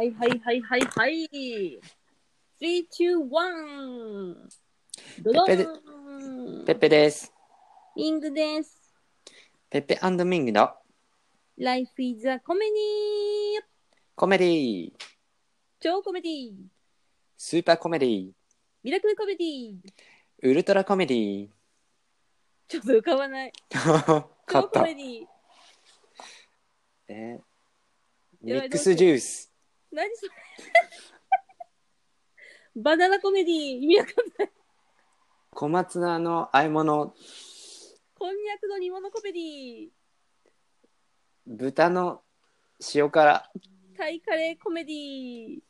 はいはいはいはいはい。3、2、1! ドドンペッペです。ミングです。ペッペミングの Life is a comedy! コメディ超コメディスーパーコメディミラクルコメディウルトラコメディちょっと浮かばない。勝超ったコメディえーやばいミックスジュース何それ。バナナコメディ意味わかんない。小松菜の和え物。こんにゃくの煮物コメディ豚の塩辛。タイカレーコメディ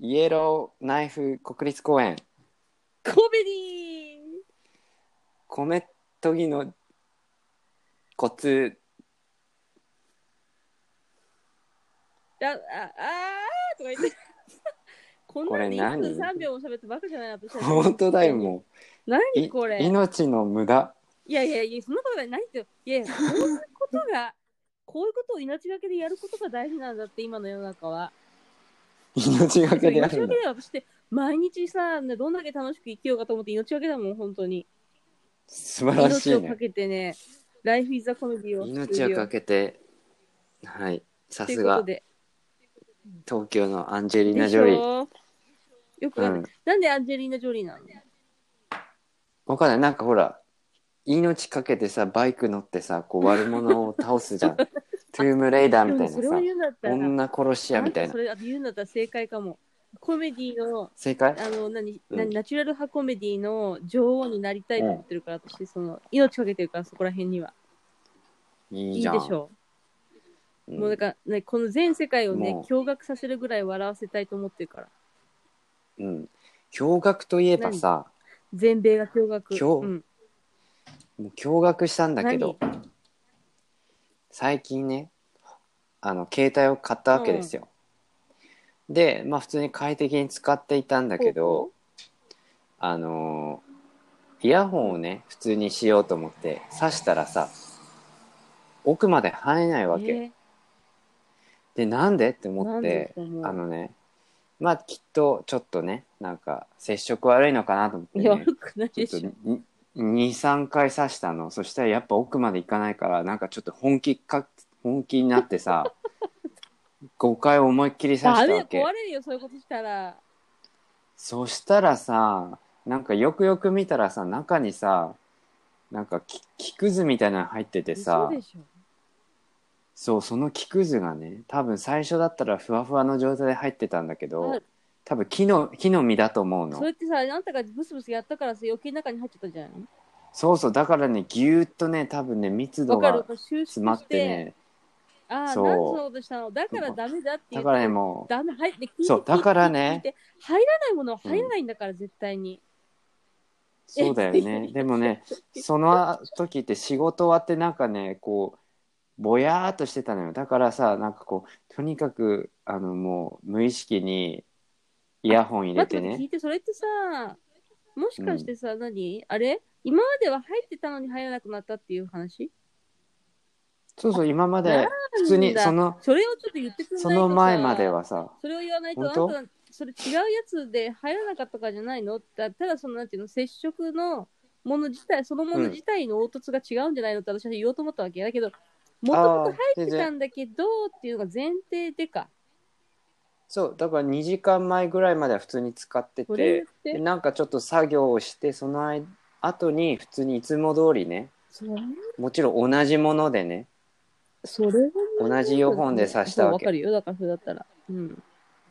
イエローナイフ国立公園。コメディ米研ぎのコツだああーとか言って。こんなこれんで1何？分3秒も喋ってバカじゃない私たち本当だよもう。何？いこれ。命の無駄。いやいやいや、そんなことない。何って、いやいや、こういうことが、こういうことを命がけでやることが大事なんだって、今の世の中は。命がけでや命がけるんだで私って、毎日さ、ねどんだけ楽しく生きようかと思って命がけだもん、本当に。素晴らしい命をかねけてね、ライフイズザコメディを命をかけてはいさといすがうことで。東京のアンジェリーナ・ジョリー。ょ？よくわかんない、うん。なんでアンジェリーナ・ジョリーなの？わかんない。なんかほら命かけてさバイク乗ってさこう悪者を倒すじゃん。トゥームレイダーみたいでもそれをな言うんだったら、さ女殺し屋みたいな。それ言うんだったら正解かも。コメディの正解？あの何、うん。何ナチュラル派コメディの女王になりたいと思ってるから、私その命かけてるからそこら辺には。いいいじゃん。でしょう、うんもうなんか、ね、この全世界をねもう。驚愕させるぐらい笑わせたいと思ってるから。うん。驚愕といえばさ全米が驚愕。驚うん、もう驚愕したんだけど最近ねあの携帯を買ったわけですよ、でまあ普通に快適に使っていたんだけどあのーイヤホンをね普通にしようと思って挿したらさ奥まで入れないわけ、えでなんで？ってー思ってあのねまあきっとちょっとねなんか接触悪いのかなと思ってね。悪くないでしょ。23回刺したの。そしたらやっぱ奥まで行かないからなんかちょっと本気か本気になってさ 5回思いっきり刺したわけ。壊れるよそういうことしたら。そしたらさなんかよくよく見たらさ中にさなんかき木くずみたいなの入っててさそうその木くずがね多分最初だったらふわふわの状態で入ってたんだけどあ多分木の木の実だと思うの。それってさあんたがブスブスやったからさ余計中に入っちゃったんじゃないの？そうそうだからねぎゅーっとね多分ね密度わかる。が収縮詰まっしててね。ああ、そう。なんことしたの？だからダメだって言って。らねもう。ダメ、はい、で聞いてそうだからね。聞いて入らないものは入らないんだから、絶対に。そうだよね。でもね、その時って仕事終わってなんかね、こう、ぼやーっとしてたのよ。だからさ、なんかこう、とにかく、あの、もう、無意識にイヤホン入れてね。聞いて、それってさ、もしかしてさ、何？あれ？今までは入ってたのに入らなくなったっていう話？そうそう、今まで、普通に、その、それをちょっと言ってくれないその前まではさ、それを言わないと、あ本当？なた、それ違うやつで入らなかったからじゃないの？たただ、その、なんていうの、接触のもの自体、そのもの自体の凹凸が違うんじゃないのって私は言おうと思ったわけ。だけど、もともと入ってたんだけどっていうのが前提でか。そう、だから2時間前ぐらいまでは普通に使ってて、でなんかちょっと作業をして、その間後に普通にいつも通りね、もちろん同じものでね、それは同じイヤホンで挿したわけわかるよ、だからそれだったら。うん。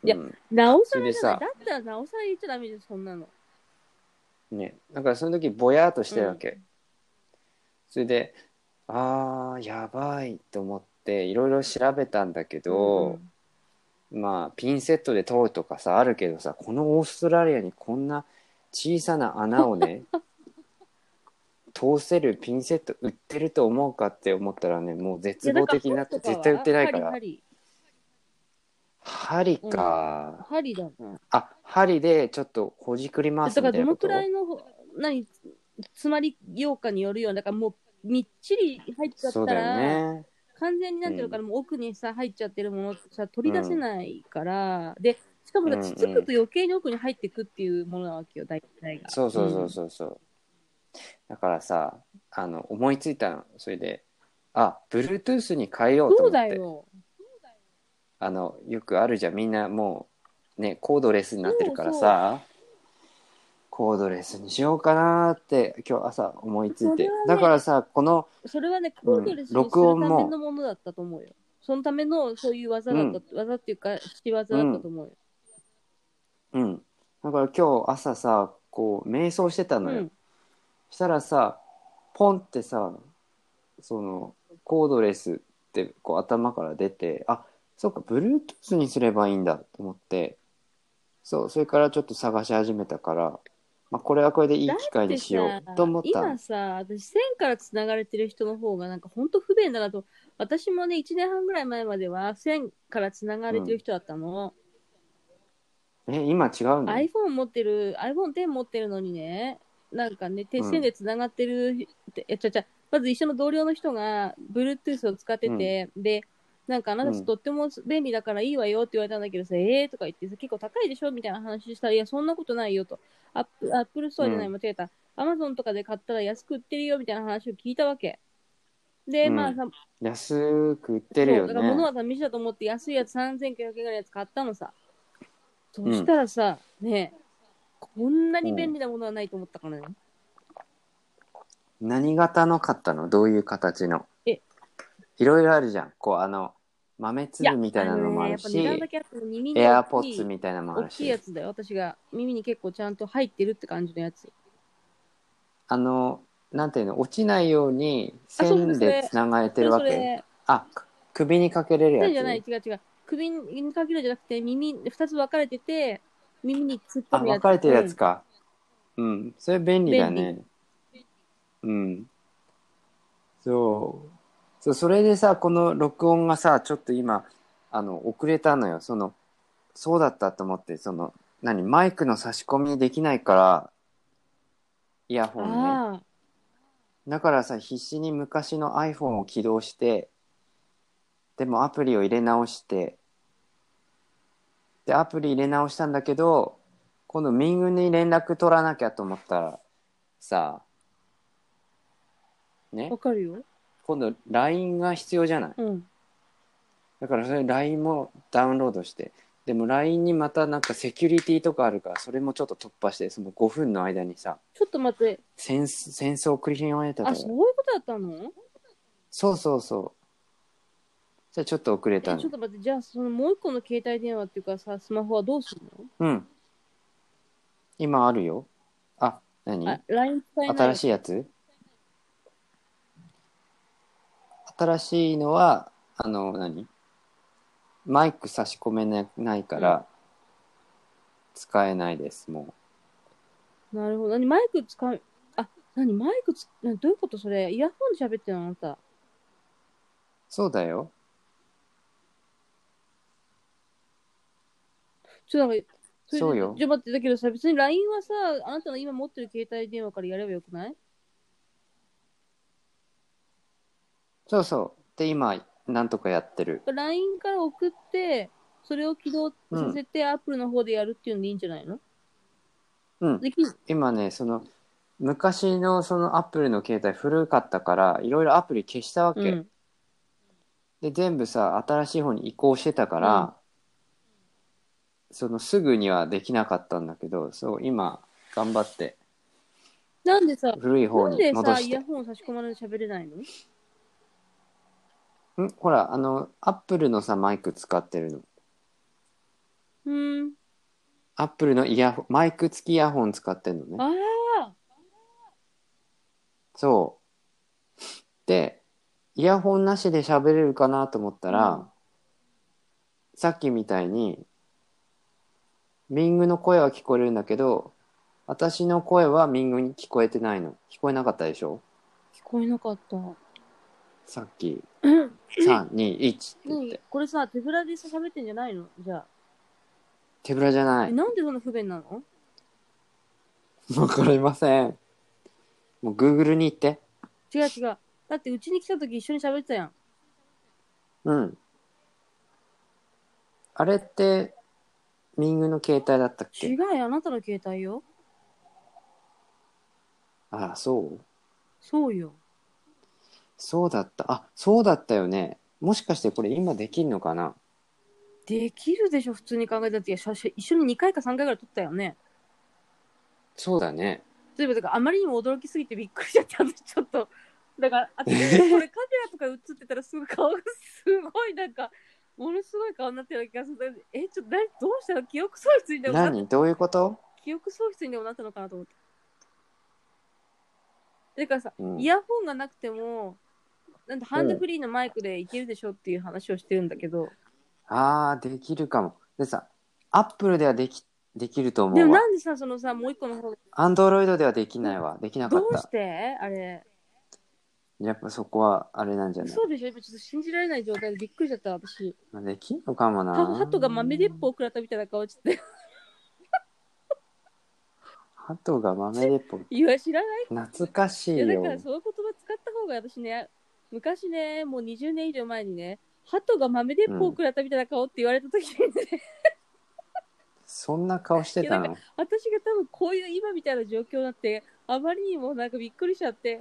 いやうんなおさらだったらなおさら言っちゃダメです、そんなの。ね、だからその時ぼやーっとしてるわけ、うんそれであーやばいと思っていろいろ調べたんだけど、まあピンセットで通るとかさあるけどさこのオーストラリアにこんな小さな穴をね 通せるピンセット売ってると思うかって思ったらねもう絶望的になって絶対売ってないから。針針か、針だな。あ針でちょっとほじくり回すだからどのくみたいなこと？らいの、何、詰まりようかによるような、だからもうみっちり入っちゃっそうだたら、よね完全になんていうのかな、もう奥にさ、入っちゃってるものってさ、取り出せないから、で、しかもさ、つつくと余計に奥に入っていくっていうものなわけよ、大体が。そうそうそうそうそう。だからさ、あの、思いついたの。それで、あ、Bluetooth に変えようとそう思って。だよ。あの、よくあるじゃん。みんなもう、ね、コードレスになってるからさ、コードレスにしようかなーって今日朝思いついて。ねだからさ、この、それはね、コードレスにする録音もためのものだったと思うよ。そのための、そういう技だった、技っていうか、仕業だったと思うよ。うん。だから今日朝さ、こう、瞑想してたのよ。うん。したらさ、ポンってさ、その、コードレスってこう頭から出て、あ、そうか、Bluetooth にすればいいんだと思って、そう、それからちょっと探し始めたから、まあ、これはこれでいい機会にしようと思った。の今さ、私、線から繋がれてる人の方が、なんか本当不便だなと。私もね、1年半ぐらい前までは、線から繋がれてる人だったの。え、今違うの iPhone 持ってる、iPhone X 持ってるのにね、なんかね、手うん。線で繋がってる、え、ちゃちゃ、まず一緒の同僚の人が、Bluetooth を使ってて、で、なんかあなたうんとっても便利だからいいわよって言われたんだけどさ、えーとか言ってさ、結構高いでしょみたいな話したら、いや、そんなことないよと。アップアップルストアじゃない、うん間違えた。アマゾンとかで買ったら安く売ってるよみたいな話を聞いたわけ。で、うんまあさ、安く売ってるよそうだから物ね。は試しだと思って安いやつ3900円ぐらいのやつ買ったのさ。そしたらさ、ねこんなに便利なものはないと思ったからね。何型の買ったの？どういう形の？えいろいろあるじゃん。こう、あの、豆粒みたいなのもあるし、のねやっぱ値段だけあっても耳にエアポッツみたいなのもある大きいやし、つだよ。私が耳に結構ちゃんと入ってるって感じのやつ。あの、なんていうの、落ちないようにあそう線でつながれてるわけ。それそれあ、く首にかけれるやつ。線じゃない、違う違う。首にかけるんじゃなくて、耳、二つ分かれてて、耳に突っあ、込むやつ。分かれてるやつうんか。うん、それ便利だね。うん。そう。そう、それでさ、この録音がさ、ちょっと今、あの、遅れたのよ。その、そうだったと思って、その、何、マイクの差し込みできないから、イヤホンね。あだからさ、必死に昔の iPhone を起動して、でもアプリを入れ直して、で、アプリ入れ直したんだけど、今度ミングに連絡取らなきゃと思ったら、さ、あ、ねわ、かるよ。今度 LINE が必要じゃない？うん。だからそれ LINE もダウンロードして、でも LINE にまたなんかセキュリティとかあるから、それもちょっと突破して、その5分の間にさ、ちょっと待って。戦戦争を繰り広げてたあ、そういうことだったの？そうそうそう。じゃあちょっと遅れえ、たのちょっ。と待って、じゃあ、そのもう一個の携帯電話っていうかさ、スマホはどうするうん。今あるよ。あ、何？のあ、LINE 使えない。新しいやつ？新しいのは、あの、何？マイク差し込めなないから、使えないです、もなるほど。何？マイク使う、あ、何？マイクつ、などういうことそれ？イヤホンで喋ってるのあなた。う。そうだよ。ちょっとなんか、れでそうよじゃあ待って、だけどさ、別に LINE はさ、あなたの今持ってる携帯電話からやればよくない？そうそう。で、今、なんとかやってる。?LINE から送って、それを起動させて、アップルの方でやるっていうのでいいんじゃないの？うん。できる今ね、その、昔のそのアップルの携帯古かったから、いろいろアプリ消したわけ。うん。で、全部さ、新しい方に移行してたから、そのすぐにはできなかったんだけど、そう、今、頑張って、なんでさ、古い方になんでさ、イヤ。ホン差し込まないと喋れないの？ん？ほら、あの、アップルのさ、マイク使ってるの。うーん。アップルのイヤホン、マイク付きイヤホン使ってるのね。ああそう。で、イヤホンなしで喋れるかなと思ったら、うんさっきみたいに、ミングの声は聞こえるんだけど、私の声はミングに聞こえてないの。聞こえなかったでしょ？聞こえなかった。さっき、うん3、2、1って言っ何？て。これさ、手ぶらでさ、喋ってんじゃないの？じゃあ。手ぶらじゃなえい。なんでそんな不便なの？わかりません。もう Google に行って。違う違う。だってうちに来た時一緒に喋ってたやん。うん。あれって、ミングの携帯だったっ違けうよ、あなたの携帯よ。ああ、そう？そうよ。そうだった。あ、そうだったよね。もしかしてこれ今できんのかな？できるでしょ、普通に考えたって。写真一緒に2回か3回ぐらい撮ったよね。そうだね。そういえば、だからあまりにも驚きすぎてびっくりしちゃって、私ちょっと。だから、あ これカメラとか映ってたらすごい顔がすごいなんか、ものすごい顔になってる気がする。え、ちょっと何どうしたの？記憶喪失にでもなっ何？どういうこと？記憶喪失にでもなったのかなと思って。だからさ、うんイヤホンがなくても、なんでハンドフリーのマイクでいけるでしょっていう話をしてるんだけど、ああ、できるかも。でさ、アップルではでき、できると思うわでもな。んでさ、そのさ、もう一個の方、アンドロイドではできないわ。できなかった。どうして？あれ。やっぱそこはあれなんじゃない？そうでしょ？今ちょっと信じられない状態でびっくりしちゃった、私。まあできんのかもな。はハトが豆鉄砲を食らったみたいな顔して。ハトが豆鉄砲。いや、知らない懐かしいや、いよだか。らそういう言葉使った方が私ね、昔ね、もう20年以上前にね、ハトが豆鉄砲を食らったみたいな顔って言われた時にね、そんな顔してたいやの私が多分こういう今みたいな状況になって、あまりにもなんかびっくりしちゃって、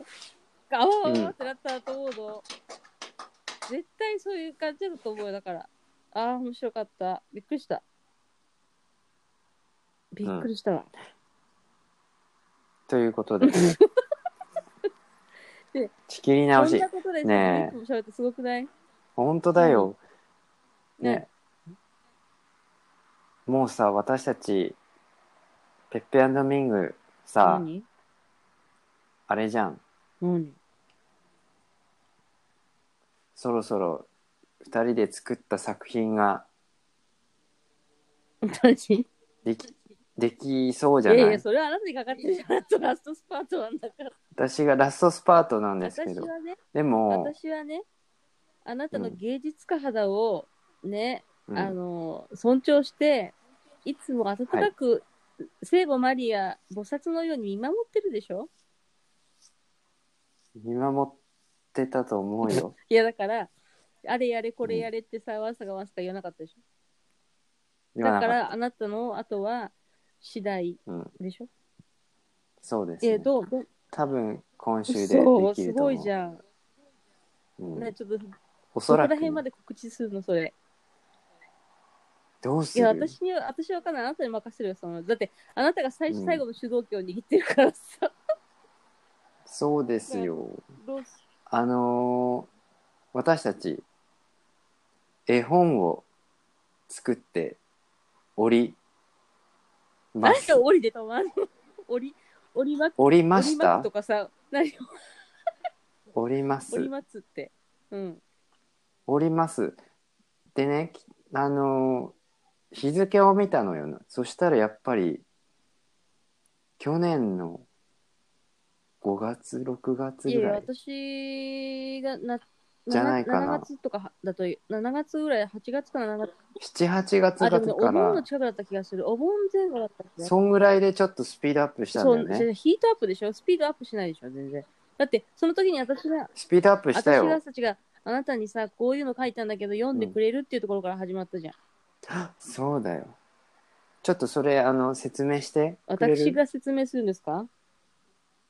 あわあわあわってなったと思うの。絶対そういう感じだと思うよ、だから。ああ、面白かった。びっくりした。びっくりしたわ。ということで。で仕切り直しそんな。ことでねえ30分も喋ってすごくない？本当だよ。ねね。もうさ、私たち、ペッペミングさ、何？あれじゃん。何？そろそろ二人で作った作品が何？でき、できそうじゃない？いやいや、それはあなたにかかってるじゃん。あ とラストスパートなんだから。私がラストスパートなんですけど。私はね、でも、私はね、あなたの芸術家肌をね、うんあの、尊重して、いつも温かく、聖母マリア、菩薩のように見守ってるでしょ？見守ってたと思うよ。いや、だから、あれやれこれやれってさ、わんさがわんさか言わなかったでしょ？だか言わなかっら、あなたの後は、次第た。うん。でしょ？そうです、え、ね。どうどう多分、今週ででそう、すきると思う。ごいじゃん。うんね、ちょっと、どおそらくこら辺まで告知するの、それ。いや、どうする？私には、私はわかんない。あなたに任せるよ、その。だって、あなたが最初、うん最後の主導権を握ってるからさ。そうですよ。どうすあのー私たち、絵本を作っており何で。降りてたのあの降り、降りま、おりまし降りますたとかさ、何おります降。りますって。うん。おります。でね、きあのー日付を見たのよな。そしたらやっぱり、去年の5月、6月ぐらい。私がな、じゃないかな7月とかだと、7月ぐらい、8月か7月。7、8月だかお盆のら、近くだった気がする。お盆前後だった。そんぐらいでちょっとスピードアップしたんだそう、よね。じゃあヒートアップでしょ？スピードアップしないでしょ？全然。だって、その時に私が、スピードアップした私よ。がたちがあなたにさ、こういうの書いたんだけど、読んでくれるっていうところから始まったじゃん。そうだよ。ちょっとそれ、あの、説明して私が説明するんですか？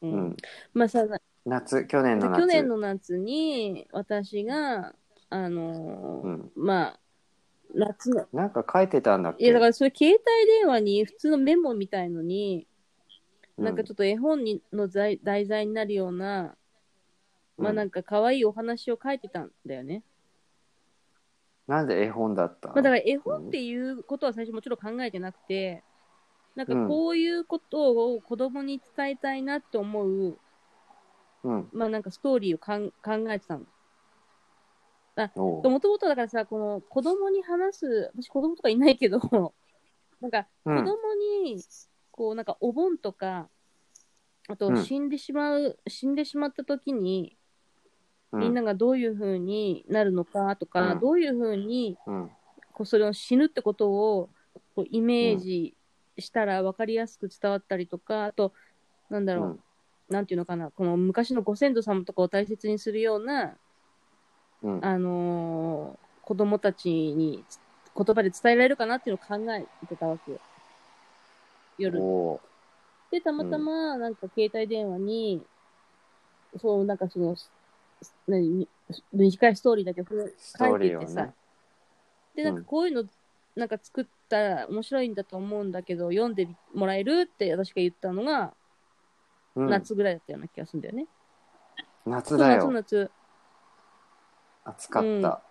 う。うんん。まあさ、夏、去年の夏。去年の夏に私が、あのーうん。まあ、夏の、なんか書いてたんだっけ？いやだからそれ携帯電話に普通のメモみたいのに、うんなんかちょっと絵本にの題題材になるような、まあうんなんか可愛いお話を書いてたんだよね。なんで絵本だった？まあだから絵本っていうことは最初もちろん考えてなくて、なんかこういうことを子供に伝えたいなって思う、うん。まあなんかストーリーをかん考えてたの。もともとだからさ、この子供に話す、私子供とかいないけど、なんかうん。子供に、こうなんかお盆とか、あとうん死んでしまう、死んでしまった時に、うんみんながどういう風になるのかとか、うんどういう風にうん。こうそれを死ぬってことをこうイメージしたら分かりやすく伝わったりとか、あと、なんだろう、うんなんていうのかな、この昔のご先祖様とかを大切にするような、うんあのー子供たちに言葉で伝えられるかなっていうのを考えてたわけよ。夜。おで、たまたま、なんか携帯電話に、そう、なんかその、何、み短いストーリーだけ書いててさ、ね。で、なんかこういうの、なんか作ったら面白いんだと思うんだけど、読んでもらえるって私が言ったのが、うん、夏ぐらいだったような気がするんだよね。夏だよ。そう夏、夏。暑かった。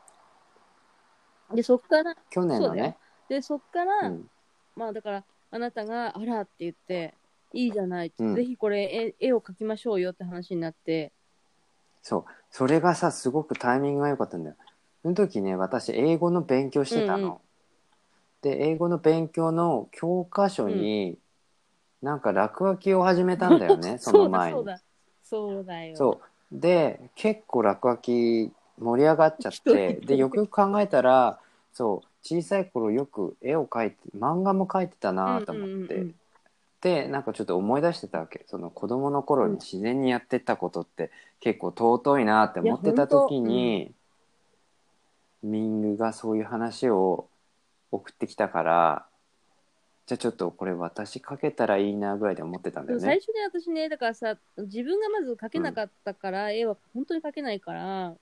で、そっから、去年のね。で、そっから、うんまあだから、あなたが、あらって言って、いいじゃないうんぜひこれ絵、絵を描きましょうよって話になって、そう。それがさ、すごくタイミングが良かったんだよ。その時ね、私、英語の勉強してたの。うんうんで、英語の勉強の教科書に、なんか落書きを始めたんだよね、その前に。そうだ、そうだ。よ。そう。で、結構落書き盛り上がっちゃって、でで、よくよく考えたら、そう、小さい頃よく絵を描いて、漫画も描いてたなと思って、うんうんうんうんで、なんかちょっと思い出してたわけ。その子供の頃に自然にやってたことって結構尊いなって思ってた時に、ミングがそういう話を送ってきたから、じゃあちょっとこれ私書けたらいいなぐらいで思ってたんだよね。最初に私ね、だからさ、自分がまず描けなかったから、絵は本当に描けないから、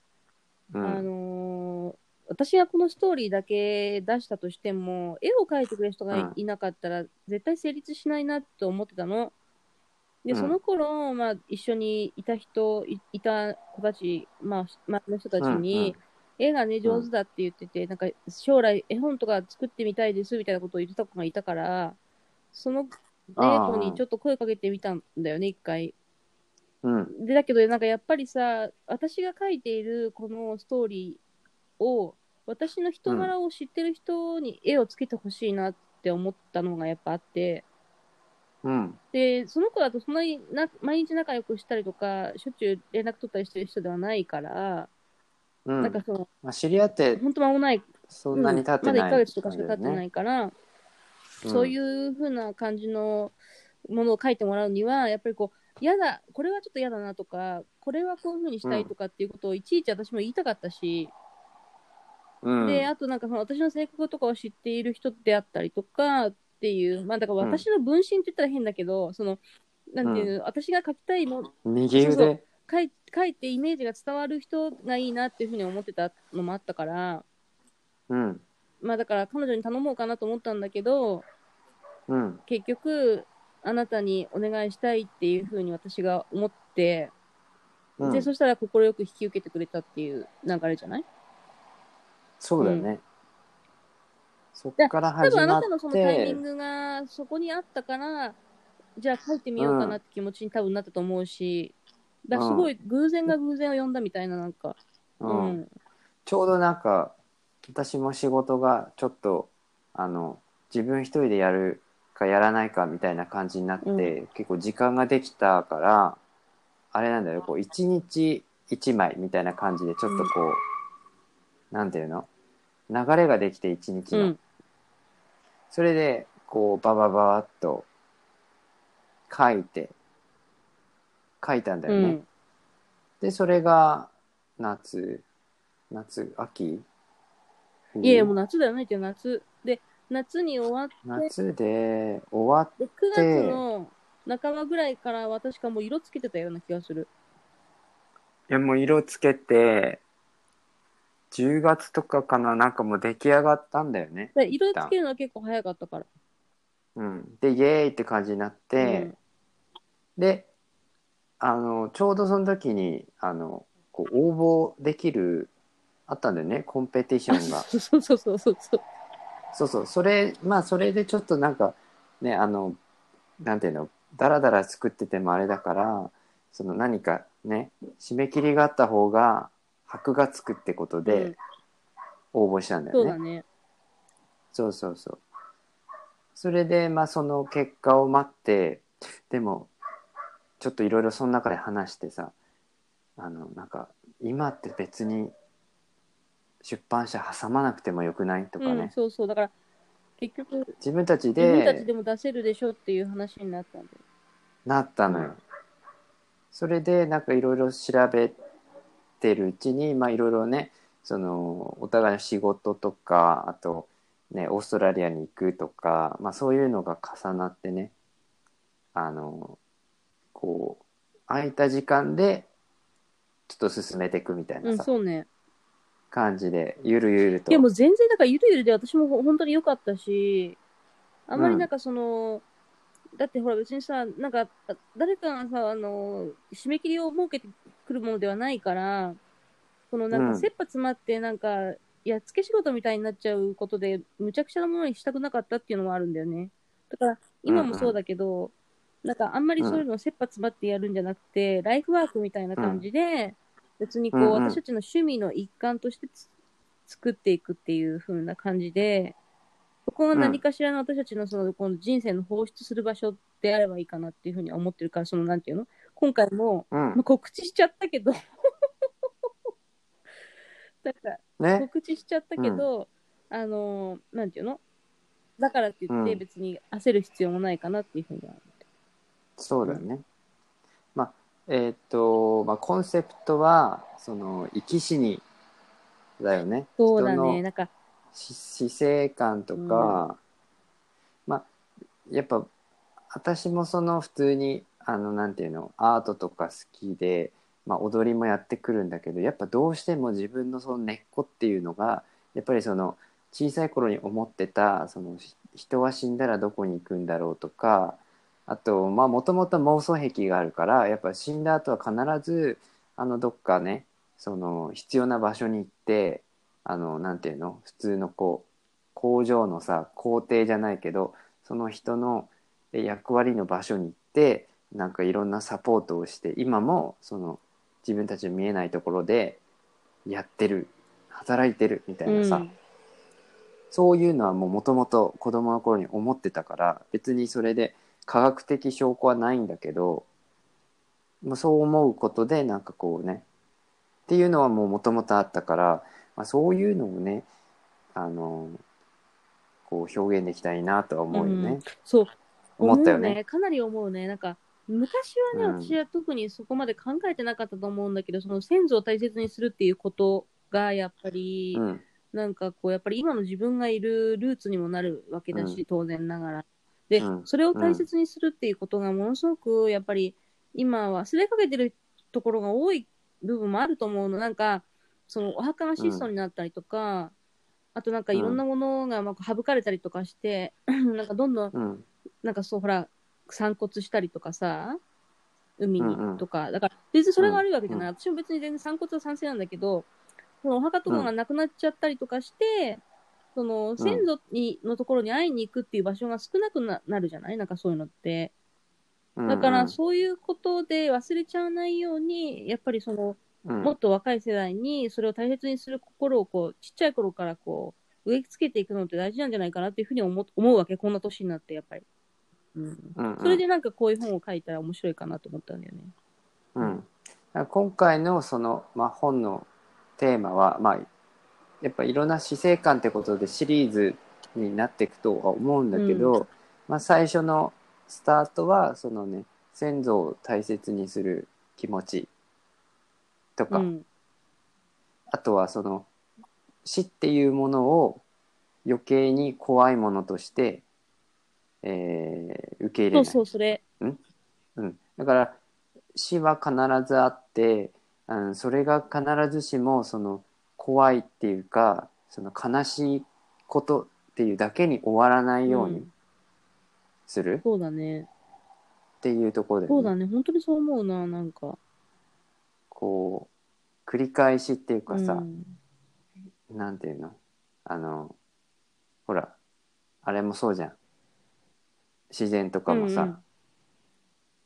うん。あのー私がこのストーリーだけ出したとしても、絵を描いてくれる人がい,、うん。なかったら、絶対成立しないなと思ってたの。で、うん。その頃、まあ、一緒にいた人、いいた子たち、まあ、周りの人たちに、絵がね、上手だって言ってて、なんか、将来絵本とか作ってみたいですみたいなことを言ってた子がいたから、その、ね、あー子にちょっと声かけてみたんだよね、一回。うん。で、だけど、なんかやっぱりさ、私が書いているこのストーリーを、私の人柄を知ってる人に絵をつけてほしいなって思ったのがやっぱあって、うん。で、その子だとそんなにな毎日仲良くしたりとか、しょっちゅう連絡取ったりしてる人ではないから、うん。なんかその、まあ、知り合って本当間もない、そんなに経ってない、うんまだ1ヶ月とかしか経ってないから、うんそういう風な感じのものを書いてもらうには、やっぱりこう、嫌だ、これはちょっと嫌だなとか、これはこういう風にしたいとかっていうことをいちいち私も言いたかったし、うん、で、あとなんかその私の性格とかを知っている人であったりとかっていう、まあだから私の分身って言ったら変だけど、その、なんていうの、私が書きたいも右腕？書い書いてイメージが伝わる人がいいなっていうふうに思ってたのもあったから、うん。まあだから彼女に頼もうかなと思ったんだけど、うん。結局、あなたにお願いしたいっていうふうに私が思って、うんで、そしたら快く引き受けてくれたっていう流れじゃない？そうだよね。そっから多始まっ分あなたのそのタイミてン、グがそこにあったから、じゃあ書いてみようかなって気持ちに多分なったと思うし、だからすごい偶然が偶然を呼んだみたいな、なんか、ううんん。ちょうどなんか、私も仕事がちょっと、あの、自分一人でやるかやらないかみたいな感じになって、う結構時間ができたから、あれなんだよ、こう、一日一枚みたいな感じで、ちょっとこう、なんていうの？流れができて一日の。うん。それで、こう、ババババッと書いて、書いたんだよね。うん。で、それが、夏、夏、秋冬いやいや、もう夏だよねって夏。で、夏に終わって、夏で終わっで9月の半ばぐらいから私がもう色つけてたような気がする。いやもう色つけて10月とかかななんかもう出来上がったんだよね、で色つけるのは結構早かったから。うん、でイエーイって感じになって、であのちょうどその時にあのこう応募できるあったんだよねコンペティシうん、ョンが そうそうそうそうそう。そうそうそれまあそれでちょっとなんかねあのなんていうのダラダラ作っててもあれだからその何かね締め切りがあった方が箔がつくってことうんで応募したんだよね。そうだね。そうそうそう。それでまあその結果を待ってでもちょっといろいろその中で話してさあのなんか今って別に出版社挟まなくてもよくないとかうん、ね、そうそう。だから、結局、自分たち自分たちででも出せるでしょっていう話になったんで。なったのよ。それでなんかいろいろ調べてるうちにまあいろいろねそのお互いの仕事とかあとねオーストラリアに行くとか、まあ、そういうのが重なってねあのこう空いた時間でちょっと進めていくみたいなうん、さ、そうね。感じでゆるゆるといやもう全然だからゆるゆるで私もほ本当に良かったし、あんまりなんかその、だってほら別にさ、なんかあ誰かがさ、あの、締め切りを設けてくるものではないから、そのなんうんか切羽詰まってなんか、やっつけ仕事みたいになっちゃうことで、むちゃくちゃなものにしたくなかったっていうのもあるんだよね。だから今もそうだけど、なんかあんまりそういうのを切羽詰まってやるんじゃなくて、ライフワークみたいな感じで、別にこう、うんうん。私たちの趣味の一環としてつ作っていくっていう風な感じで、そこが何かしらの私たちのその、この人生の放出する場所であればいいかなっていうふうには思ってるから、その、なんていうの？今回も、うん。まあ、告知しちゃったけど、だから、ね。告知しちゃったけど、あのー、なんていうの？だからって言ってうん。別に焦る必要もないかなっていうふうには。そうだよね。まあ、えっ、と、まあ、コンセプトは、その、生き死にだよね。そうだね。人のなんか、死死生観とか、まあ、やっぱ、私もその普通に、あの、なんていうの、アートとか好きで、まあ、踊りもやってくるんだけど、やっぱどうしても自分のその根っこっていうのが、やっぱりその、小さい頃に思ってた、その、ひ人は死んだらどこに行くんだろうとか、あと、まあ、もともと妄想癖があるから、やっぱ死んだ後は必ず、あの、どっかね、その、必要な場所に行って、あの、なんていうの、普通のこう、工場のさ、工程じゃないけど、その人のえ役割の場所に行って、なんかいろんなサポートをして、今も、その、自分たちの見えないところで、やってる、働いてるみたいなさ、うん。そういうのはもうもともと子供の頃に思ってたから別にそれで科学的証拠はないんだけどまあそう思うことでなんかこうねっていうのはもうもともとあったから、まあ、そういうのをねあのこう表現できたらいいなとは思うよね、うんそう、思ったよ思うね。かなり思うね。なんか、昔はね、うん私は特にそこまで考えてなかったと思うんだけど、その先祖を大切にするっていうことが、やっぱり、うんなんかこう、やっぱり今の自分がいるルーツにもなるわけだし、うん当然ながら。で、うん。それを大切にするっていうことがものすごく、やっぱり今忘れかけてるところが多い部分もあると思うの。なんか、そのお墓が質素になったりとか、あとなんかいろんなものがまあ省かれたりとかして、なんかどんどんうん。なんかそう、ほら、散骨したりとかさ、海にとか、だから別にそれが悪いわけじゃない。う私も別に全然散骨は賛成なんだけど、そのお墓とかがなくなっちゃったりとかして、その先祖に、のところに会いに行くっていう場所が少なくななるじゃない？なんかそういうのって。うんだからそういうことで忘れちゃわないように、やっぱりその、うんもっと若い世代にそれを大切にする心をこう、ちっちゃい頃からこう、植え付けていくのって大事なんじゃないかなっていうふうに思思うわけ、こんな年になって、やっぱり。うん。うんうんそれでなんかこういう本を書いたら面白いかなと思ったんだよね。うん、今回のその、まあ、本のテーマは、まあ、やっぱいろんな死生観ってことでシリーズになっていくとは思うんだけど、まあ、最初のスタートはそのね先祖を大切にする気持ちとか、うん。あとはその死っていうものを余計に怖いものとして、えー受け入れないそうそう、それ。うん、だから死は必ずあって、うん、それが必ずしもその怖いっていうかその悲しいことっていうだけに終わらないようにうんするそうだね。っていうところで、そうだね。本当にそう思うな、なんか。こう繰り返しっていうかさ、うん。なんていうの？あのほらあれもそうじゃん自然とかもさ、うんうん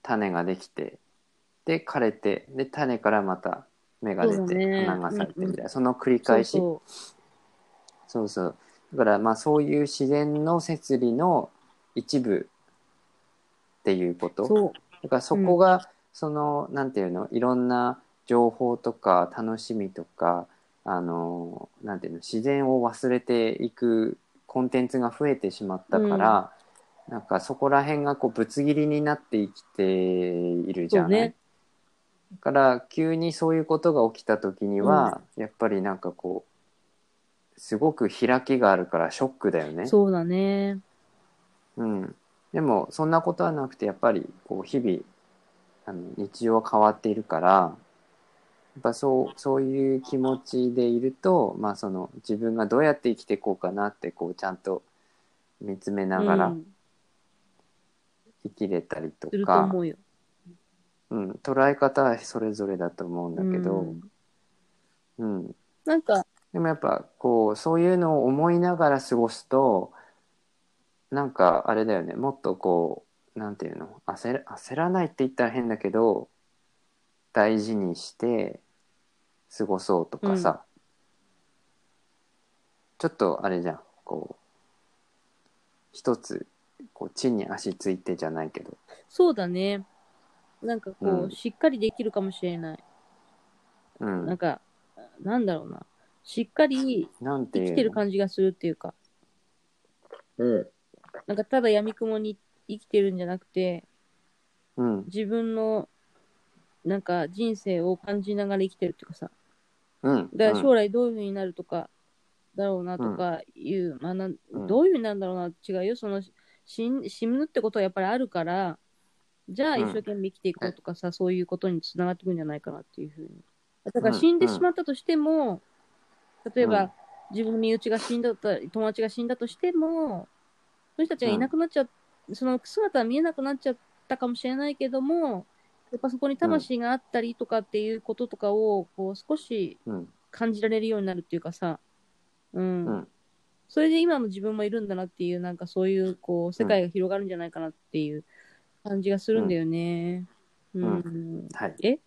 種ができてで枯れてで種からまた芽が出て、花が咲いてみたいな、うんうん。その繰り返し。そうそう。だからまあそういう自然の摂理の一部っていうこと。だからそこが、そのなんていうの？いろんな情報とか楽しみとかあのなんていうの？自然を忘れていくコンテンツが増えてしまったから、なんかそこら辺がこうぶつ切りになって生きているじゃない、ねだから急にそういうことが起きた時には、やっぱりなんかこうすごく開きがあるからショックだよね。そうだね。うん、でもそんなことはなくてやっぱりこう日々あの日常は変わっているからやっぱそうそういう気持ちでいると、まあ、その自分がどうやって生きていこうかなってこうちゃんと見つめながらうん生きれたりとか、思うよ。うん、捉え方はそれぞれだと思うんだけど、うん。うん、なんか、でもやっぱこうそういうのを思いながら過ごすとなんかあれだよね。もっとこうなんていうの？焦ら焦らないって言ったら変だけど大事にして過ごそうとかさ、ちょっとあれじゃん。こう一つこう地に足ついてじゃないけど、そうだね。なんかこう、うん。しっかりできるかもしれない。うん、なんか、なんだろうな。しっかり生きてる感じがするっていうか、うん。なんかただ闇雲に生きてるんじゃなくて、うん。自分のなんか人生を感じながら生きてるっていうかさ、うん。だから将来どういう風になるとか、だろうなとかいう、まあなんうんどういう風になるんだろうな違うよ。その死ぬってことはやっぱりあるから、じゃあうん。一生懸命生きていこうとかさ、そういうことにつながってくるんじゃないかなっていう風に。だからうん死んでしまったとしても、例えば、うん自分の身内が死んだと、友達が死んだとしても、その人たちがいなくなっちゃう、その姿は見えなくなっちゃったかもしれないけども、やっぱそこに魂があったりとかっていうこととかを、こう少しうん。感じられるようになるっていうかさ、うん。うん。それで今の自分もいるんだなっていう、なんかそういう、こう、世界が広がるんじゃないかなっていう感じがするんだよね。うん。んはいえ？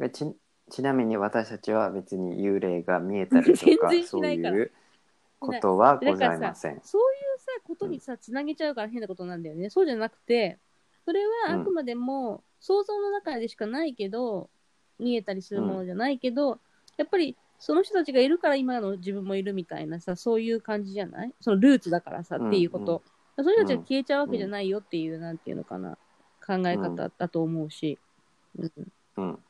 えちちなみに私たちは別に幽霊が見えたりと 全か然しそうないからいうことはございません。そういうさ、ことにさ、つなげちゃうから変なことなんだよね。そうじゃなくて、それはあくまでも想像の中でしかないけど、見えたりするものじゃないけど、やっぱりその人たちがいるから今の自分もいるみたいなさ、そういう感じじゃない？そのルーツだからさ、っていうこと。その人たちが消えちゃうわけじゃないよっていう、なんていうのかな、考え方だと思うし。うん。うん。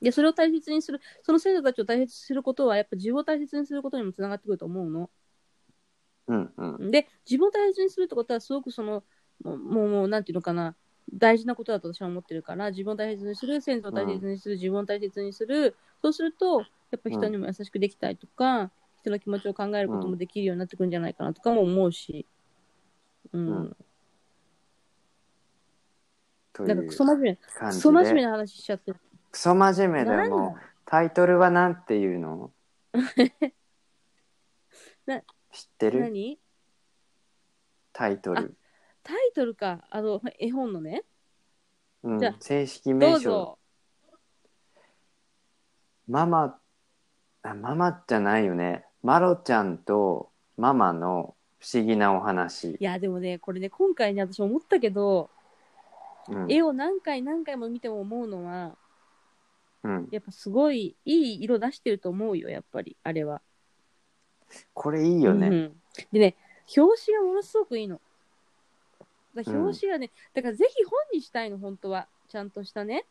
で、それを大切にする、その先祖たちを大切にすることは、やっぱ自分を大切にすることにもつながってくると思うの。うんうん。で、自分を大切にするってことは、すごくその、もう、もう、もうなんていうのかな、大事なことだと私は思ってるから、自分を大切にする、先祖を大切にする、自分を大切にする、そうすると、やっぱ人にも優しくできたりとか、人の気持ちを考えることもできるようになってくるんじゃないかなとかも思うし、うん。なんかクうソ真面目、クソ真面目でな話しちゃってる。クソ真面目だよ。もうタイトルはなんていうの？な知ってる？何？タイトル、タイトルか、あの、絵本のね。うんじゃあ、正式ど名称。ママあママじゃないよね。マロちゃんとママの不思議なお話。い、や、でもね、これね、今回ね、私思ったけど、うん。絵を何回何回も見ても思うのは、うん、やっぱすごいいい色出してると思うよ、やっぱり、あれは。これいいよね、うん。でね、表紙がものすごくいいの。だから表紙がね、だからぜひ本にしたいの、本当は。ちゃんとしたね。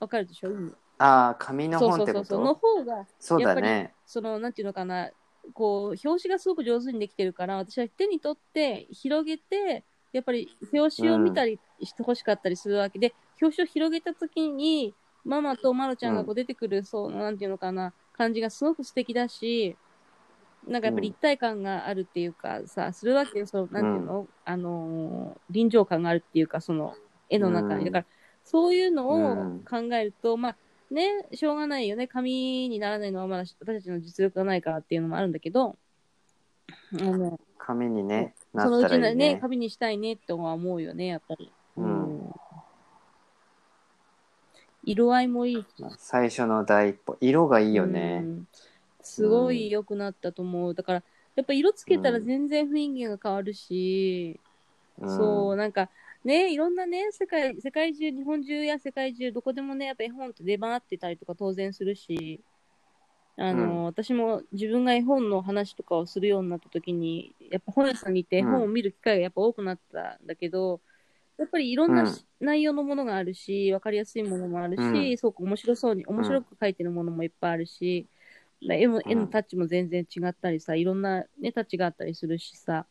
わかるでしょ、うんああ紙のそう本ってこそうそうそう。のと方が、そうやっぱねその、なんていうのかな、こう、表紙がすごく上手にできてるから、私は手に取って広げて、やっぱり表紙を見たりしてほしかったりするわけ。で、表紙を広げたときに、ママとマロちゃんがこう出てくる、そう、なんていうのかな、感じがすごく素敵だし、なんかやっぱり一体感があるっていうかさ、するわけよ、その、なんていうの、あのー臨場感があるっていうか、その、絵の中に。うん。だから、そういうのをうん。考えると、まあ、ね、しょうがないよね。紙にならないのはまだ私たちの実力がないからっていうのもあるんだけど、あの、紙にねなそのうちねったらいいね。紙にしたいねっては思うよね、やっぱり。うん。色合いもいいし。最初の第一歩。色がいいようねん。すごい良くなったと思う。だから、やっぱ色つけたら全然雰囲気が変わるし、うん。そう、なんか、ね、いろんなね、世界、世界中、日本中や世界中、どこでもね、やっぱ絵本って出回ってたりとか当然するし、あの、うん。私も自分が絵本の話とかをするようになった時に、やっぱ本屋さんに行って絵本を見る機会がやっぱ多くなったんだけど、やっぱりいろんなうん。内容のものがあるし、わかりやすいものもあるし、うん。すごく面白そうに、面白く描いてるものもいっぱいあるし、だ絵もうん。絵のタッチも全然違ったりさ、いろんな、ね、タッチがあったりするしさ。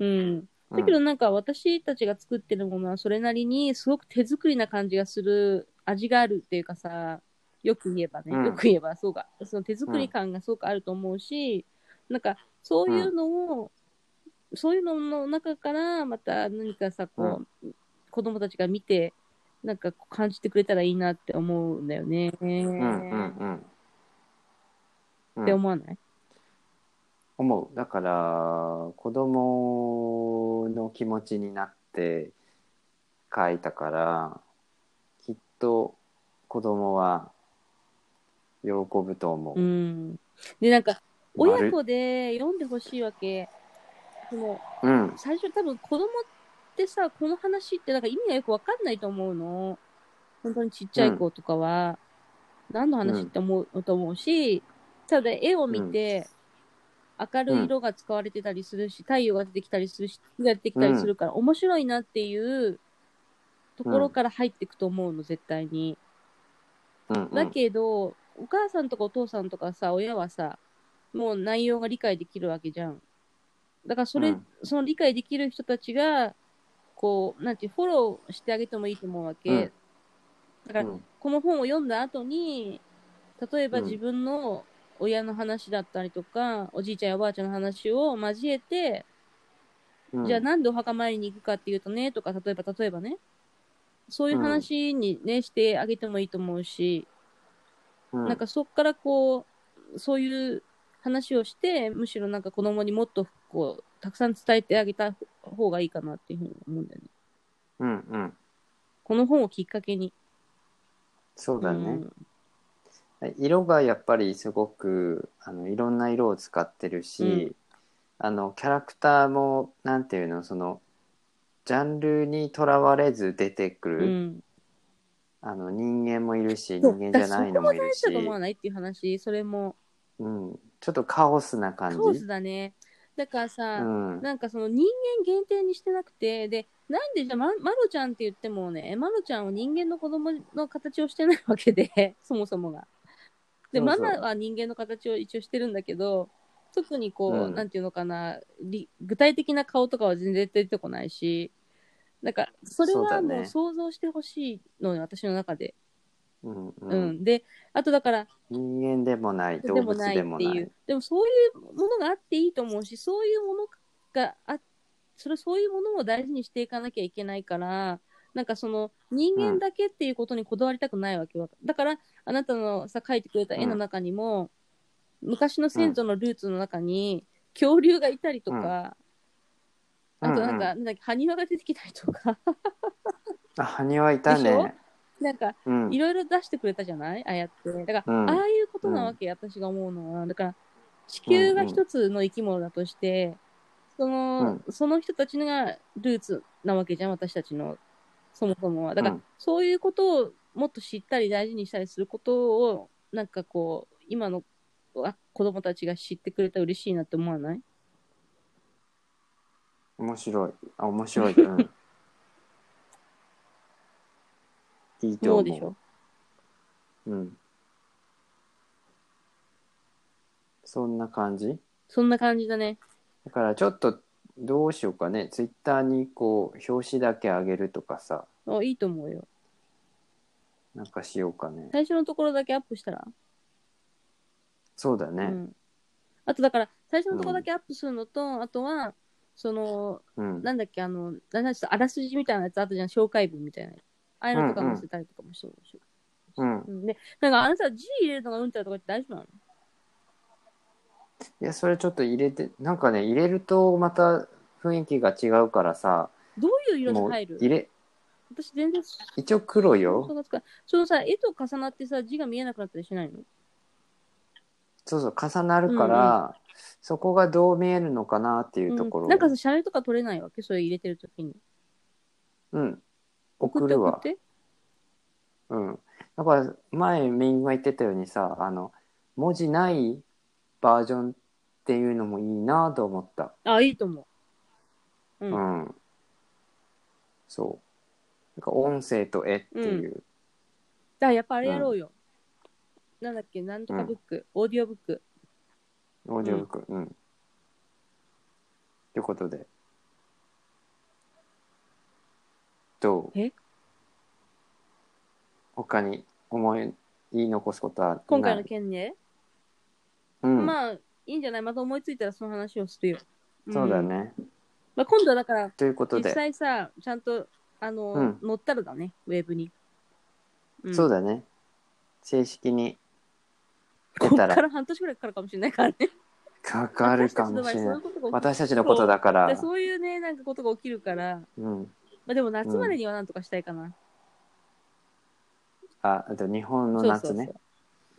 うん。だけどなんか私たちが作ってるものはそれなりにすごく手作りな感じがする味があるっていうかさ、よく言えばね、うん。よく言えばそうか、その手作り感がすごくあると思うし、なんかそういうのを、そういうのの中からまた何かさ、こう、子供たちが見て、なんかこう感じてくれたらいいなって思うんだよね。うんうんうん。うん。って思わない、思う。だから子供の気持ちになって書いたからきっと子供は喜ぶと思う、うん。で、なんか、丸。親子で読んでほしいわけ。そのうん。最初多分子供ってさ、この話ってなんか意味がよくわかんないと思うの。本当にちっちゃい子とかは、何の話って思う、と思うし、ただ絵を見て、明るい色が使われてたりするし、太陽が出てきたりするし、月が出てきたりするから、面白いなっていうところから入っていくと思うの、絶対に。うんうん。だけど、お母さんとかお父さんとかさ、親はさ、もう内容が理解できるわけじゃん。だからそれ、うん。その理解できる人たちが、こう、なんていう、フォローしてあげてもいいと思うわけ。うん。だから、うん。この本を読んだ後に、例えばうん自分の親の話だったりとか、おじいちゃんやおばあちゃんの話を交えて、うん。じゃあなんでお墓参りに行くかっていうとね、とか、例えば、例えばね、そういう話にね、してあげてもいいと思うし、うん。なんかそっからこう、そういう話をして、むしろなんか子供にもっとこう、たくさん伝えてあげた方がいいかなっていうふうに思うんだよね。うんうん。この本をきっかけに。そうだね、うん色がやっぱりすごくあのいろんな色を使ってるし、うんあのキャラクターもなんていうのそのジャンルにとらわれず出てくうる、ん。あの人間もいるし人間じゃないのもいるしそこも大事だと思わないっていう話、それもうん、ちょっとカオスな感じカオスだね。だからさ、うんなんかその人間限定にしてなくて、で、なんでじゃあ、ま、まろちゃんって言ってもね、まろちゃんは人間の子供の形をしてないわけで、そもそもが。で、ママは人間の形を一応してるんだけど、特にこう、うんなんていうのかな、り具体的な顔とかは全然出てこないし、なんか、それはもう想像してほしいのよ、私の中で。うんううんん。で、あとだから、人間でもない動物でもないでもないっていう。でもそういうものがあっていいと思うし、そういうものがあそれそういうものを大事にしていかなきゃいけないから、なんかその人間だけっていうことにこだわりたくないわけよ。だから、あなたのさ、描いてくれた絵の中にも、昔の先祖のルーツの中に恐竜がいたりとか、うん。あとなんか、うん。なんだっけ、埴輪が出てきたりとか、あ埴輪いたね。なんか、うん。いろいろ出してくれたじゃない？ああやって。だから、うん。ああいうことなわけ、私が思うのは。だから、地球が一つの生き物だとして、その、その人たちがルーツなわけじゃん、私たちの、そもそもは。だから、うん。そういうことをもっと知ったり大事にしたりすることを、なんかこう、今のあ子供たちが知ってくれたら嬉しいなって思わない？面白い。あ面白い、うん、いいと思う。そうでしょうん。そんな感じ？そんな感じだね。だからちょっとどうしようかね。ツイッターにこう表紙だけ上げるとかさ。あいいと思うよ。なんかしようかね。最初のところだけアップしたら？そうだね。うん。あとだから、最初のところだけアップするのと、あとは、その、うん、なんだっけ、あの、なんだっけあらすじみたいなやつあったじゃん、紹介文みたいな。ああいうのとか載せたりとかもしてるでしょ。うん、うん、で、なんかあなた字入れるのがうんちゃらとかって大丈夫なの？いやそれちょっと入れてなんかね入れるとまた雰囲気が違うからさどういう色でもう入る？入れ私全然一応黒想よ像がつかない。そのさ、絵と重なってさ、字が見えなくなったりしないの？そうそう重なるから、そこがどう見えるのかなっていうところ。をうん、なんかさ、シャレとか取れないわけ？それ入れてるときに。うん。送って送るわ。送って。うん。だから前みんが言ってたようにさあの文字ないバージョンっていうのもいいなと思った。あ、いいと思う。う。うん。ん、そう。なんか音声と絵っていう、だからやっぱあれやろうよ。なんだっけ、なんとかブック、オーディオブック。オーディオブック？うん、ということで。どう？え？他に思い言い残すことはない？今回の件ね。うん、まあ、いいんじゃない？また思いついたらその話をするよ。そうだん。ね、まあ、今度はだから、実ということで。際さ、ちゃんと、あの、うん。載ったらだね、ウェブに。ん。そうだね。正式に。こ出らったから。半年くらいかかるかもしれないからね。かかるかもしれない。い。私たちのことだから。でそういうね、なんかことが起きるから、うん、まあ、でも夏までにはなんとかしたいかな。ああと日本のそう夏ね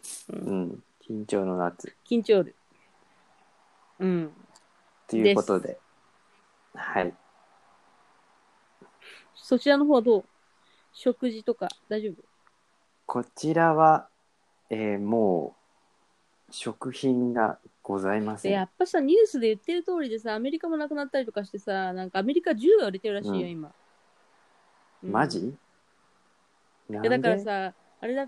そう。そううん緊張の夏。緊張る。うん。ということで。はい。そちらの方はどう？食事とか大丈夫？こちらは、えーもう食品がございません。でやっぱさ、ニュースで言ってる通りでさ、アメリカもなくなったりとかしてさ、なんかアメリカ銃が売れてるらしいよ、うん。今。うん。マジ？ないやだからさ、あれだ、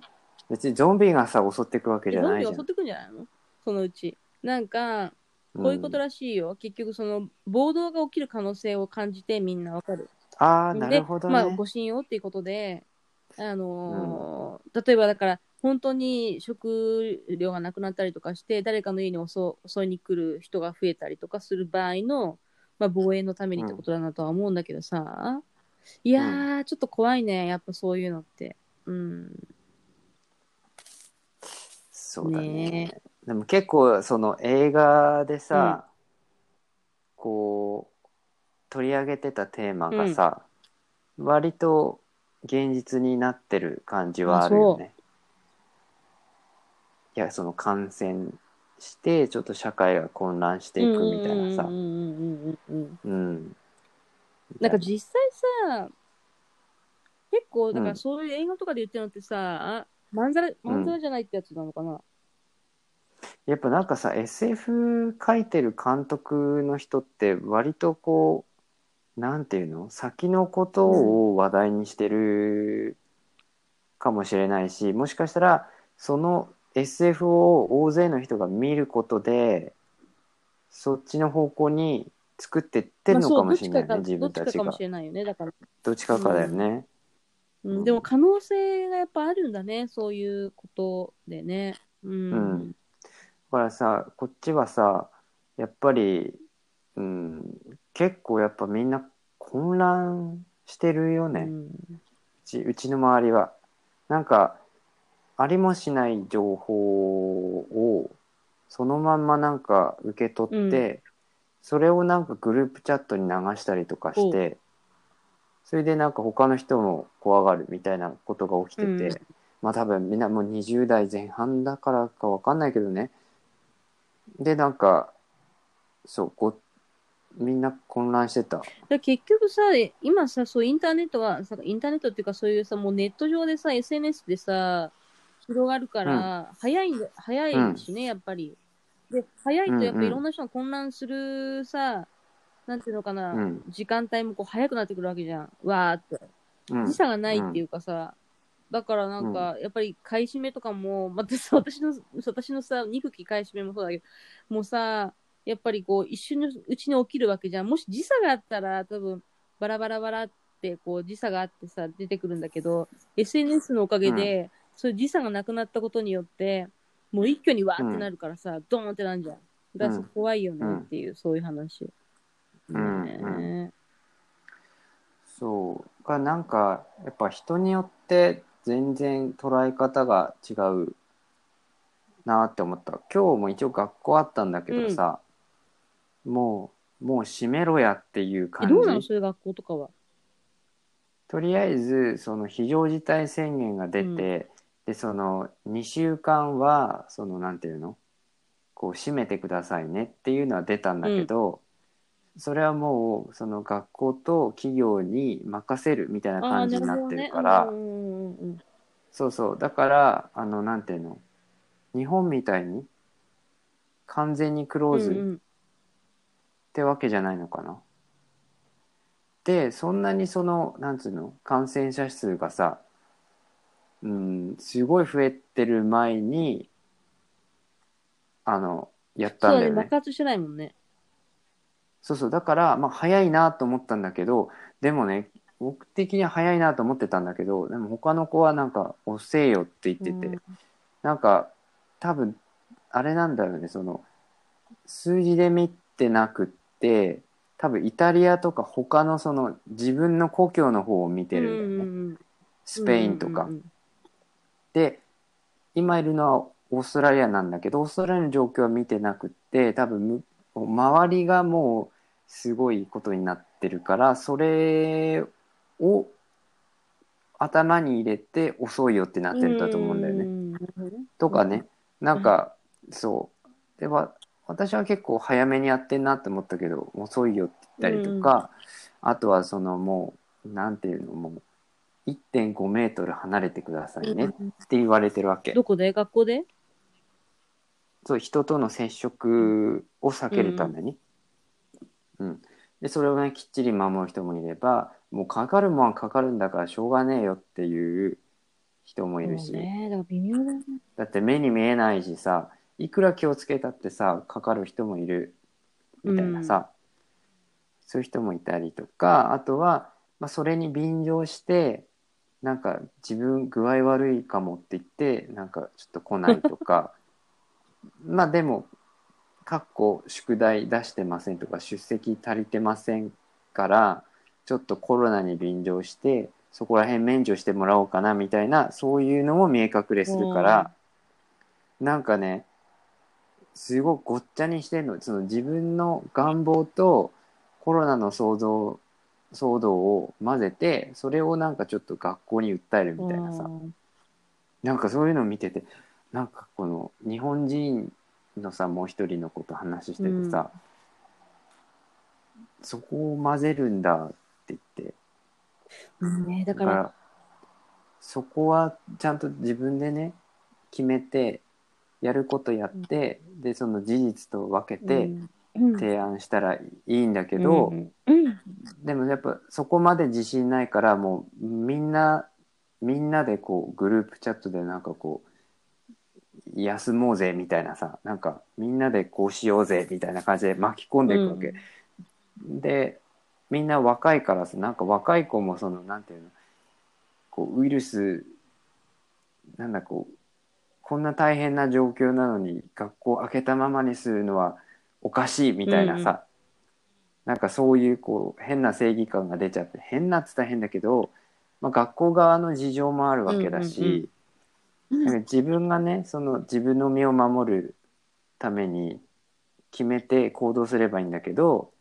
別にゾンビがさ襲ってくわけじゾゃないじゃんンビが襲ってくんじゃないの？そのうち。なんか、こういうことらしいよ。結局、その、暴動が起きる可能性を感じてみんなわかる。ああなるほどで、まあ、ねご信用っていうことで、あのー例えばだから、本当に食料がなくなったりとかして、誰かの家に襲襲いに来る人が増えたりとかする場合の、まあ、防衛のためにってことだなとは思うんだけどさ、いやー、ちょっと怖いね、やっぱそういうのって。うん。そうだね。ね。でも結構その映画でさ、こう取り上げてたテーマがさ、割と現実になってる感じはあるよね。いやその感染してちょっと社会が混乱していくみたいなさ。うんうんうんうんうんうんうん。なんか実際さ、結構、だかうん。らそういう映画とかで言ってるのってさ、あまんざら、まんざらじゃないってやつなのかな、やっぱなんかさ SF 書いてる監督の人って割とこうなんていうの？先のことを話題にしてるかもしれないしもしかしたらその SF を大勢の人が見ることでそっちの方向に作ってってるのかもしれないね、まあ自分たちがどっちかかどっちかかもしれないよね、だから。どっちかかだよね、うん、でも可能性がやっぱあるんだね、そういうことでね。うん。うん。だからさこっちはさやっぱり、うん、結構やっぱみんな混乱してるよね、ううんちうちの周りは。なんかありもしない情報をそのまんまなんか受け取って、それをなんかグループチャットに流したりとかしてそれでなんか他の人も怖がるみたいなことが起きてて、うん。まあ多分みんなもう20代前半だからかわかんないけどね。でなんかそうこみんな混乱してた。で結局さ、今さ、そうインターネットが、さインターネットっていうかそういうさ、もうネット上でさ、SNS でさ、広がるから、早いんで、早いしね、やっぱり。で、早いとやっうんうん。ぱいろんな人が混乱するさ、なんていうのかな、うん時間帯もこう早くなってくるわけじゃん。わーって。うん時差がないっていうかさ、だからなんか、やっぱり買い占めとかも、またさ、私の、私のさ、憎き買い占めもそうだけど、もうさ、やっぱりこう、一瞬のうちに起きるわけじゃん。もし時差があったら、多分、バラバラバラって、こう、時差があってさ、出てくるんだけど、SNS のおかげで、そういう時差がなくなったことによって、もう一挙にわーってなるからさ、ドーンってなんじゃん。だからうん怖いよねっていう、そういう話。うんねそう。がなんかやっぱ人によって全然捉え方が違うなって思った。今日も一応学校あったんだけどさ、もうもう閉めろやっていうえ、感どうなのじそういう学校とかは？とりあえずその非常事態宣言が出て、うん。でその2週間はそのなんていうの？こう閉めてくださいねっていうのは出たんだけど、それはもうその学校と企業に任せるみたいな感じになってなるから、そうそう。だからあのなんていうの。日本みたいに完全にクローズってわけじゃないのかな、っでそんなにそのなんつうの感染者数がさうんすごい増えてる前にあのやったんだよね爆発してないもんね。そうそう。だからまあ早いなと思ったんだけどでもね僕的には早いなと思ってたんだけどでも他の子はなんか「遅えよ」って言ってて、うん。なんか多分あれなんだよねその数字で見てなくって多分イタリアとか他のその自分の故郷の方を見てるんだよね、うんうんスペインとか、で今いるのはオーストラリアなんだけどオーストラリアの状況は見てなくって多分む周りがもうすごいことになってるからそれを頭に入れて遅いよってなってるんだと思うんだよね。とかね、なんか、そう。では、私は結構早めにやってんなって思ったけど、遅いよって言ったりとか、あとはそのもう、なんていうの、もう、1.5メートル離れてくださいねっうんて言われてるわけ。どこで？学校で？そう、人との接触を避けるために。うん。で、それをね、きっちり守る人もいれば、もうかかるもんはかかるんだからしょうがねえよっていう人もいるし。だ微妙だね。だって目に見えないしさいくら気をつけたってさかかる人もいるみたいなさ、そういう人もいたりとかあとは、まあ、それに便乗してなんか自分具合悪いかもって言ってなんかちょっと来ないとか まあでも「かっこ宿題出してません」とか「出席足りてません」からちょっとコロナに便乗してそこら辺免除してもらおうかなみたいなそういうのも見え隠れするから、なんかねすごくごっちゃにしてんの。その自分の願望とコロナの想像騒動を混ぜてそれをなんかちょっと学校に訴えるみたいなさ、うん。なんかそういうのを見ててなんかこの日本人のさもう一人の子と話しててさ、そこを混ぜるんだって言って。うんね、だか、ら。らそこはちゃんと自分でね決めてやることやって、でその事実と分けてうん、提案したらいいんだけど、うん。うん。でもやっぱそこまで自信ないからもうみんなみんなでこうグループチャットでなんかこう休もうぜみたいなさなんかみんなでこうしようぜみたいな感じで巻き込んでいくわけ、でみんな若いからさなんか若い子もそのなんていうのこうウイルスなんだこうこんな大変な状況なのに学校開けたままにするのはおかしいみたいなさ、うんうなんかそういうこう変な正義感が出ちゃって変なっつったら変だけど、まあ、学校側の事情もあるわけだし、うんうんなんか自分がねその自分の身を守るために決めて行動すればいいんだけど